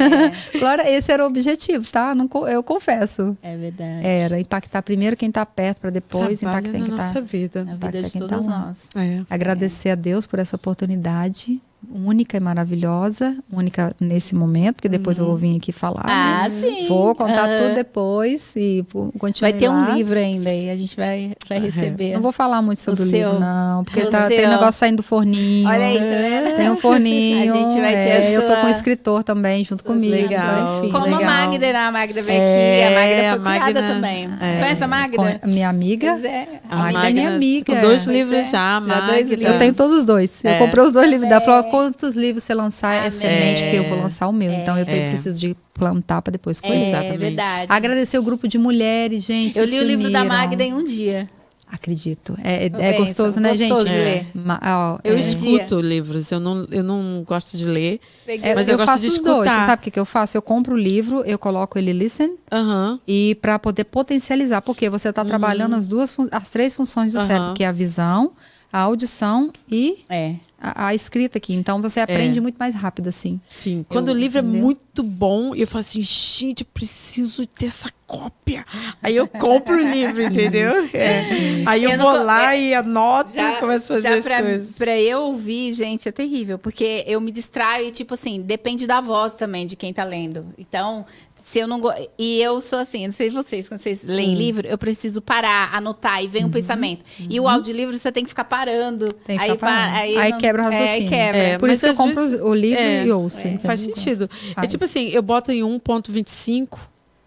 É, Glória, esse era o objetivo, tá? Não eu confesso. é verdade. Era impactar primeiro quem tá perto, para depois Trabalha impactar quem na tá. nossa vida. Na vida de tá todos lá. nós. É. Agradecer a Deus por essa oportunidade única e maravilhosa, única nesse momento, porque depois eu vou vir aqui falar. Ah, né? sim. Vou contar Aham. tudo depois e continuar. Vai ter um livro ainda aí, a gente vai, vai receber. Não vou falar muito sobre O o, seu. livro, não, porque O tá, tem negócio saindo do forninho. Olha aí, tá vendo? Tem um forninho. A gente vai ter é, a Eu tô sua- com um escritor também junto Suas comigo. legal. Então, enfim, Como legal. a Magda, né? A Magda veio É, aqui, a Magda foi a Magda- também. é. Conhece a Magda? Com- minha amiga. Pois é. A Magda é minha amiga. Com dois livros é, já, já Magda. dois livros. Eu tenho todos os dois. Eu É. comprei os dois livros dela. Falou, quantos livros você lançar é semente, porque eu vou lançar o meu. Então eu tenho, É. preciso de plantar para depois colher. É, Exatamente. verdade. Agradecer o grupo de mulheres, gente. Eu li o livro da. Magda em um dia. Acredito. É, é- é gostoso, né, gostoso gente? de ler. Ma- ó, Eu é- escuto livros, eu não, eu não gosto de ler. Peguei é, mas eu, eu gosto faço de os dois. escutar. Você sabe o que, que eu faço? Eu compro o livro, eu coloco ele listen Aham. e para poder potencializar, porque você está trabalhando as duas, as três funções do Uhum. cérebro, que é a visão, a audição e É. a, a escrita aqui. Então você aprende muito mais rápido assim. Sim. Quando Eu- o livro entendeu? é muito bom. Eu falo assim, gente, eu preciso ter essa cópia. Aí eu compro o livro, entendeu? É. Aí eu, Eu vou lá é, e anoto e começo a fazer já as pra, coisas. pra eu ouvir, gente, é terrível. Porque eu me distraio e, tipo assim, depende da voz também de quem tá lendo. Então, se eu não go... E eu sou assim, eu não sei vocês, quando vocês leem Hum. livro, eu preciso parar, anotar e vem Uhum. um pensamento. E o audiolivro você tem que ficar parando. Tem que aí, ficar parando. Aí não- quebra o é, aí raciocínio. quebra. É, Por isso que eu compro vezes- o livro é, e ouço. é, entendeu? Faz sentido. É Faz. tipo assim, eu boto em 1.25.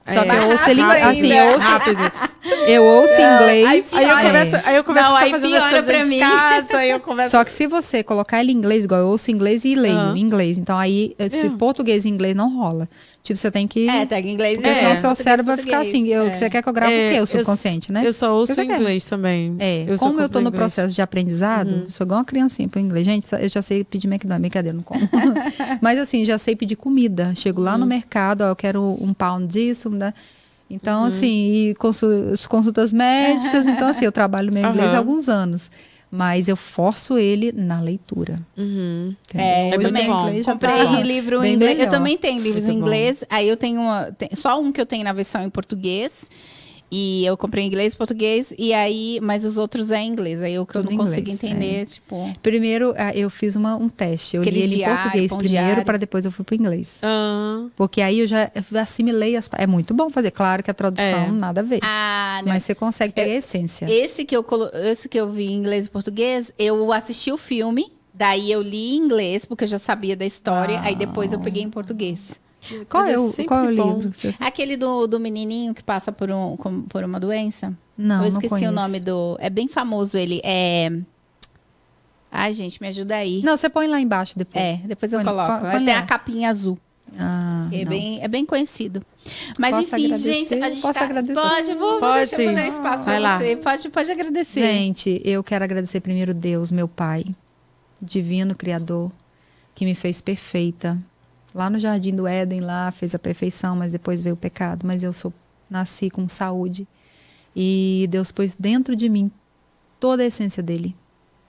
Só que é, eu ouço ele, rápido assim, eu ouço, rápido. eu ouço em inglês. Aí eu começo, aí eu começo Não, a aí ficar fazendo as coisas de casa, aí eu começo... Só que se você colocar ele em inglês, igual eu ouço inglês e leio em inglês. Então aí, se É. português e inglês não rola. Tipo, você tem que. É, pega inglês porque senão é, o seu cérebro vai ficar assim. Eu, É. Você quer que eu grave o quê? É, O subconsciente, eu, né? Eu só ouço em você quer? inglês também. É, eu como eu tô no inglês. processo de aprendizado, Uhum. sou igual uma criancinha pro inglês. Gente, eu já sei pedir McDonald's, brincadeira, não como. Mas assim, já sei pedir comida. Chego lá no Uhum. mercado, ó, eu quero um pound disso, né? Então, Uhum. assim, e consu- as consultas médicas. Então, assim, eu trabalho meu inglês há alguns anos. Mas eu forço ele na leitura. Uhum. entendeu? É, eu também inglês comprei tá livro em inglês. Eu melhor. também tenho livros Muito em bom. inglês. Aí eu tenho uma. tem- só um que eu tenho na versão em português. E eu comprei em inglês e português. E aí, mas os outros é em inglês. Aí o que eu Tudo não em consigo inglês, entender, tipo. Primeiro, ah, eu fiz uma- um teste. Eu Aqueles li ele em diário, português pão primeiro, para depois eu fui para inglês. Ah, Porque aí eu já assimilei as. É muito bom fazer. Claro que a tradução É. nada a ver. Ah, não. Mas você consegue pegar a essência. Esse que eu colo... esse que eu vi em inglês e português, eu assisti o filme. Daí eu li em inglês, porque eu já sabia da história. Ah. Aí depois eu peguei em português. Qual Mas é, é o, qual é o livro? Você- Aquele do, do menininho que passa por, um, com- por uma doença. Não, eu não esqueci conheço. o nome do. É bem famoso ele. É. Ai, gente, me ajuda aí. Não, você põe lá embaixo depois. É, depois eu Põe- coloco. põe- tem lá. a capinha azul. Ah, É não. bem, é bem conhecido. Mas Posso enfim, agradecer? gente, a gente Posso tá... agradecer? Pode, vou, Pode. vou dar espaço lá. você. Pode, pode agradecer. Gente, eu quero agradecer primeiro Deus, meu Pai, divino Criador, que me fez perfeita. Lá no Jardim do Éden, lá fez a perfeição, mas depois veio o pecado. Mas eu sou, nasci com saúde. E Deus pôs dentro de mim toda a essência dele.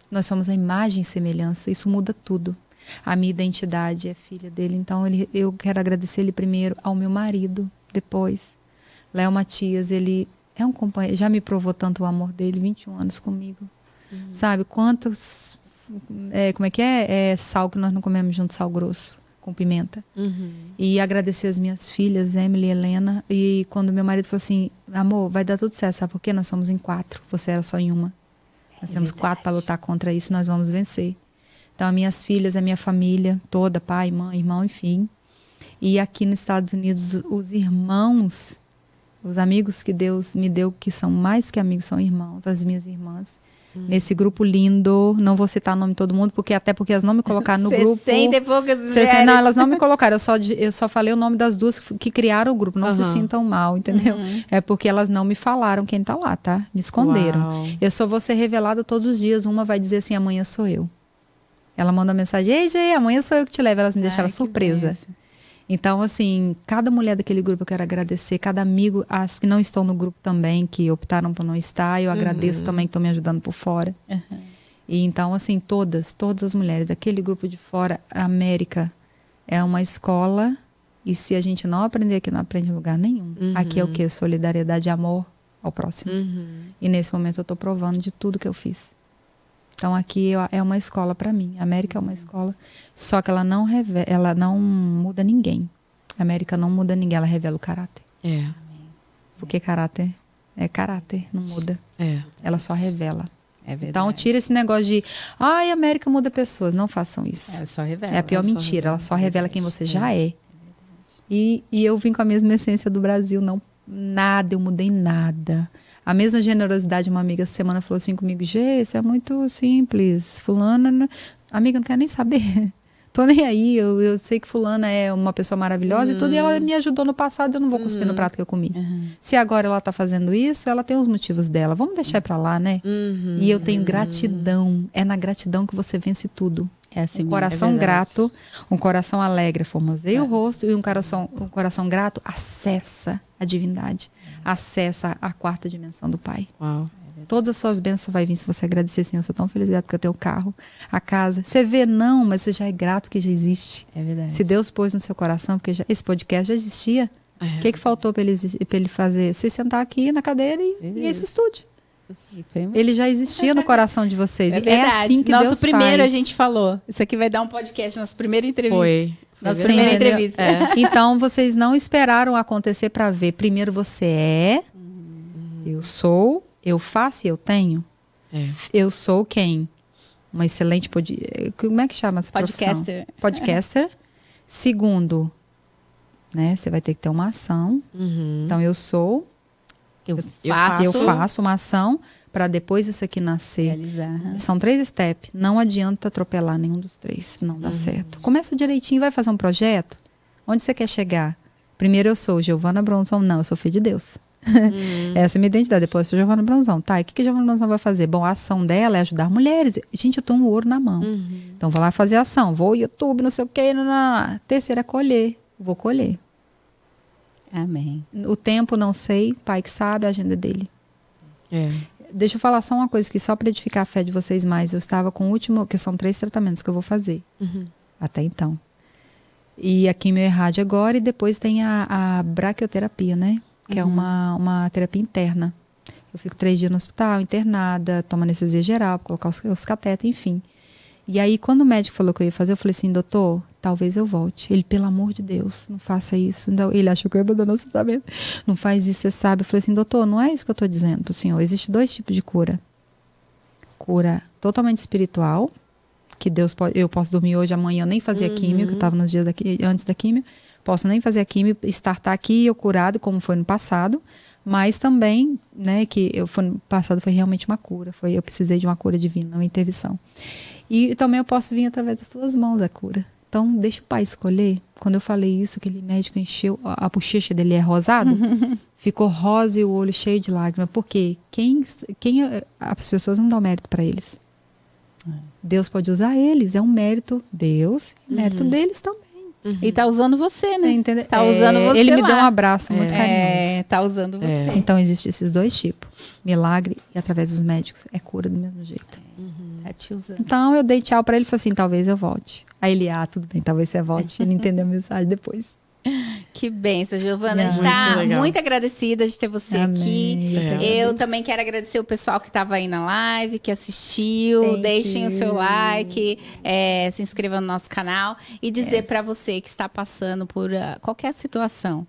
Nós somos a imagem e semelhança. Isso muda tudo. A minha identidade é filha dele. Então ele, eu quero agradecer ele primeiro ao meu marido, depois. Léo Matias, ele é um companheiro, já me provou tanto o amor dele, 21 anos comigo. Sabe quantos é, como é que é? É sal que nós não comemos junto, sal grosso, com pimenta. uhum. E agradecer as minhas filhas, Emily e Helena. E quando meu marido falou assim: amor, vai dar tudo certo, sabe por quê? Nós somos em quatro, você era só em uma. Nós É temos quatro para verdade. lutar contra isso, nós vamos vencer. Então, as minhas filhas, a minha família toda, pai, mãe, irmão, enfim. E aqui nos Estados Unidos, os irmãos, os amigos que Deus me deu, que são mais que amigos, são irmãos, as minhas irmãs. Hum. Nesse grupo lindo, não vou citar o nome de todo mundo, porque até porque elas não me colocaram no grupo. 60 e poucas mulheres. não, elas não me colocaram. Eu só, eu só falei o nome das duas que, que criaram o grupo. Não se Aham. sintam mal, entendeu? Uhum. É porque elas não me falaram quem tá lá, tá? Me esconderam. Uau. Eu só vou ser revelada todos os dias. Uma vai dizer assim: amanhã sou eu. Ela manda uma mensagem: Ei, Gê, amanhã sou eu que te levo. Elas me deixaram Ai, que surpresa. benção. Então, assim, cada mulher daquele grupo eu quero agradecer, cada amigo, as que não estão no grupo também, que optaram por não estar, eu agradeço também que estão me ajudando por fora. Uhum. E então, assim, todas, todas as mulheres daquele grupo de fora, a América é uma escola, e se a gente não aprender aqui, não aprende em lugar nenhum. Uhum. Aqui é o quê? Solidariedade e amor ao próximo. Uhum. E nesse momento eu estou provando de tudo que eu fiz. Então aqui é uma escola para mim. A América é uma escola, só que ela não revela, ela não muda ninguém. A América não muda ninguém, ela revela o caráter. É, Porque caráter é caráter, não muda. é. Ela só revela. É verdade. Então tira esse negócio de, ai, a América muda pessoas. Não façam isso. É, só revela. É a pior ela só mentira. Ela só é revela quem você já é. E, e eu vim com a mesma essência do Brasil. Não, nada, eu mudei nada. A mesma generosidade, uma amiga essa semana falou assim comigo: Gê, isso é muito simples. Fulana, não- amiga, não quero nem saber. Tô nem aí. Eu, eu sei que Fulana é uma pessoa maravilhosa e tudo. E ela me ajudou no passado. Eu não vou cuspir no prato que eu comi. Uhum. Se agora ela tá fazendo isso, ela tem os motivos dela. Vamos deixar pra lá, né? Uhum. E eu tenho gratidão. É na gratidão que você vence tudo. É assim Um mesmo. coração é grato, um coração alegre formoseia É. o rosto e um coração, um coração grato acessa a divindade, acessa a quarta dimensão do Pai. Uau. Todas as suas bênçãos vai vir se você agradecer, Senhor. Eu sou tão feliz porque eu tenho o carro, a casa. Você vê, não, mas você já é grato que já existe. É verdade. Se Deus pôs no seu coração, porque já- esse podcast já existia. O É. que, que faltou para ele, pra ele fazer? Se sentar aqui na cadeira e, e esse estúdio. Ele já existia no coração de vocês. É E verdade. assim que Nosso Deus primeiro faz. a gente falou. Isso aqui vai dar um podcast, nossa primeira entrevista. Foi. Nossa Sim, primeira entendeu? entrevista. É. Então vocês não esperaram acontecer para ver. Primeiro você é, eu sou, eu faço e eu tenho. É. Eu sou quem? Uma excelente pod... como é que chama essa profissão? Podcaster. Podcaster. Segundo, né? Você vai ter que ter uma ação. Uhum. Então eu sou, Eu, eu faço. eu faço uma ação para depois isso aqui nascer. Realizar. São três steps. Não adianta atropelar nenhum dos três. Não dá certo. Começa direitinho, vai fazer um projeto. Onde você quer chegar? Primeiro eu sou Giovana Bronson. Não, eu sou filha de Deus. Essa é a minha identidade. Depois eu sou Giovana Bronson. Tá, e o que, que a Giovana Bronson vai fazer? Bom, a ação dela é ajudar mulheres. Gente, eu tô um ouro na mão. Então vou lá fazer ação. Vou YouTube, não sei o quê. Não, não, não. Terceira é colher. Vou colher. Amém. O tempo não sei, pai que sabe, a agenda dele. É. Deixa eu falar só uma coisa aqui, só para edificar a fé de vocês mais. Eu estava com o último, que são três tratamentos que eu vou fazer. Uhum. Até então. E a quimio e rádio agora, e depois tem a, a braquioterapia, né? Que é uma, uma terapia interna. Eu fico três dias no hospital, internada, tomo anestesia geral, colocar os, os catetes, enfim. E aí, quando o médico falou que eu ia fazer, eu falei assim, doutor, talvez eu volte. Ele, pelo amor de Deus, não faça isso. Não, ele achou que eu ia abandonar o tratamento. Não faz isso, você sabe. Eu falei assim, doutor, não é isso que eu estou dizendo pro senhor. Existe dois tipos de cura. Cura totalmente espiritual, que Deus pode, eu posso dormir hoje, amanhã, eu nem fazer a químio, que eu estava nos dias da, antes da químio. Posso nem fazer a químio, estartar aqui eu curado, como foi no passado. Mas também, né, que eu foi no passado foi realmente uma cura. Foi, eu precisei de uma cura divina, uma intervenção. E também eu posso vir através das suas mãos a cura. Então, deixa o pai escolher. Quando eu falei isso, aquele médico encheu, a, a bochecha dele é rosado, ficou rosa e o olho cheio de lágrimas. Porque quem, quem as pessoas não dão mérito para eles. Deus pode usar eles, é um mérito Deus, e mérito deles também. E tá usando você, Você né? entendeu? Tá usando você Ele me lá. deu um abraço muito carinhoso. É, tá usando você. Então, existem esses dois tipos. Milagre e através dos médicos é cura do mesmo jeito. Tá te usando. Então eu dei tchau pra ele e falei assim: talvez eu volte. Aí ele, ah, tudo bem, talvez você volte. Ele entendeu a mensagem depois. Que benção, Giovana. A gente Muito tá muito agradecida de ter você Amém. aqui. Eu que Eu também quero agradecer o pessoal que estava aí na live, que assistiu. Thank Deixem o seu you. like, é, se inscreva no nosso canal e dizer Yes. para você que está passando por ah, qualquer situação.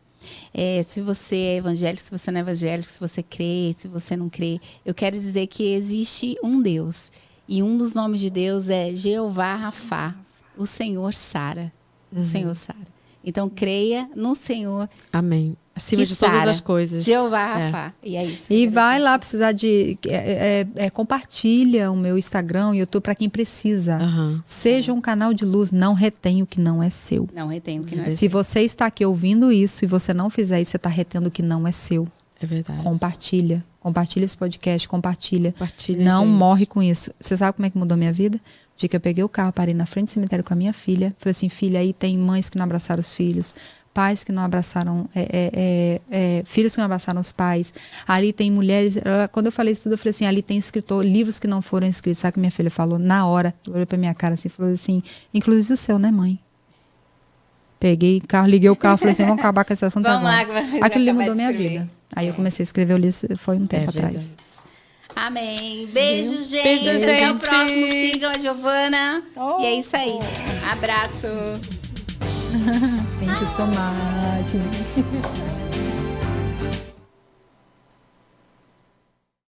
É, se você é evangélico, se você não é evangélico, se você crê, se você não crê, eu quero dizer que existe um Deus. E um dos nomes de Deus é Jeová Rafá, o Senhor Sara. O Senhor Sara. Então creia no Senhor Amém. Acima de todas as coisas. Jeová É. Rafá. E é isso. E vai lá precisar de. é, é, é, compartilha o meu Instagram, o YouTube, para quem precisa. Aham. Seja um canal de luz, não retém o que não é seu. Não retendo que não é Se você está aqui ouvindo isso e você não fizer isso, você está retendo o que não é seu. É verdade. Compartilha. Compartilha esse podcast, compartilha. Compartilha, não gente. morre com isso. Você sabe como é que mudou minha vida? O dia que eu peguei o carro, parei na frente do cemitério com a minha filha. Falei assim, filha, aí tem mães que não abraçaram os filhos, pais que não abraçaram, é, é, é, é, filhos que não abraçaram os pais. Ali tem mulheres. Quando eu falei isso tudo, eu falei assim, ali tem escritor, livros que não foram escritos. Sabe o que minha filha falou? Na hora, olhou pra minha cara assim, falou assim, inclusive o seu, né, mãe? Peguei o carro, liguei o carro, falei assim, vamos acabar com esse assunto Vamos lá, agora. vai Aquilo mudou minha vida. Aí eu comecei a escrever o livro, foi um tempo atrás. verdade. Amém. Beijo, gente. Beijo, Até o gente. próximo. Sigam a Giovana. E é isso aí. Abraço. Thank you so much.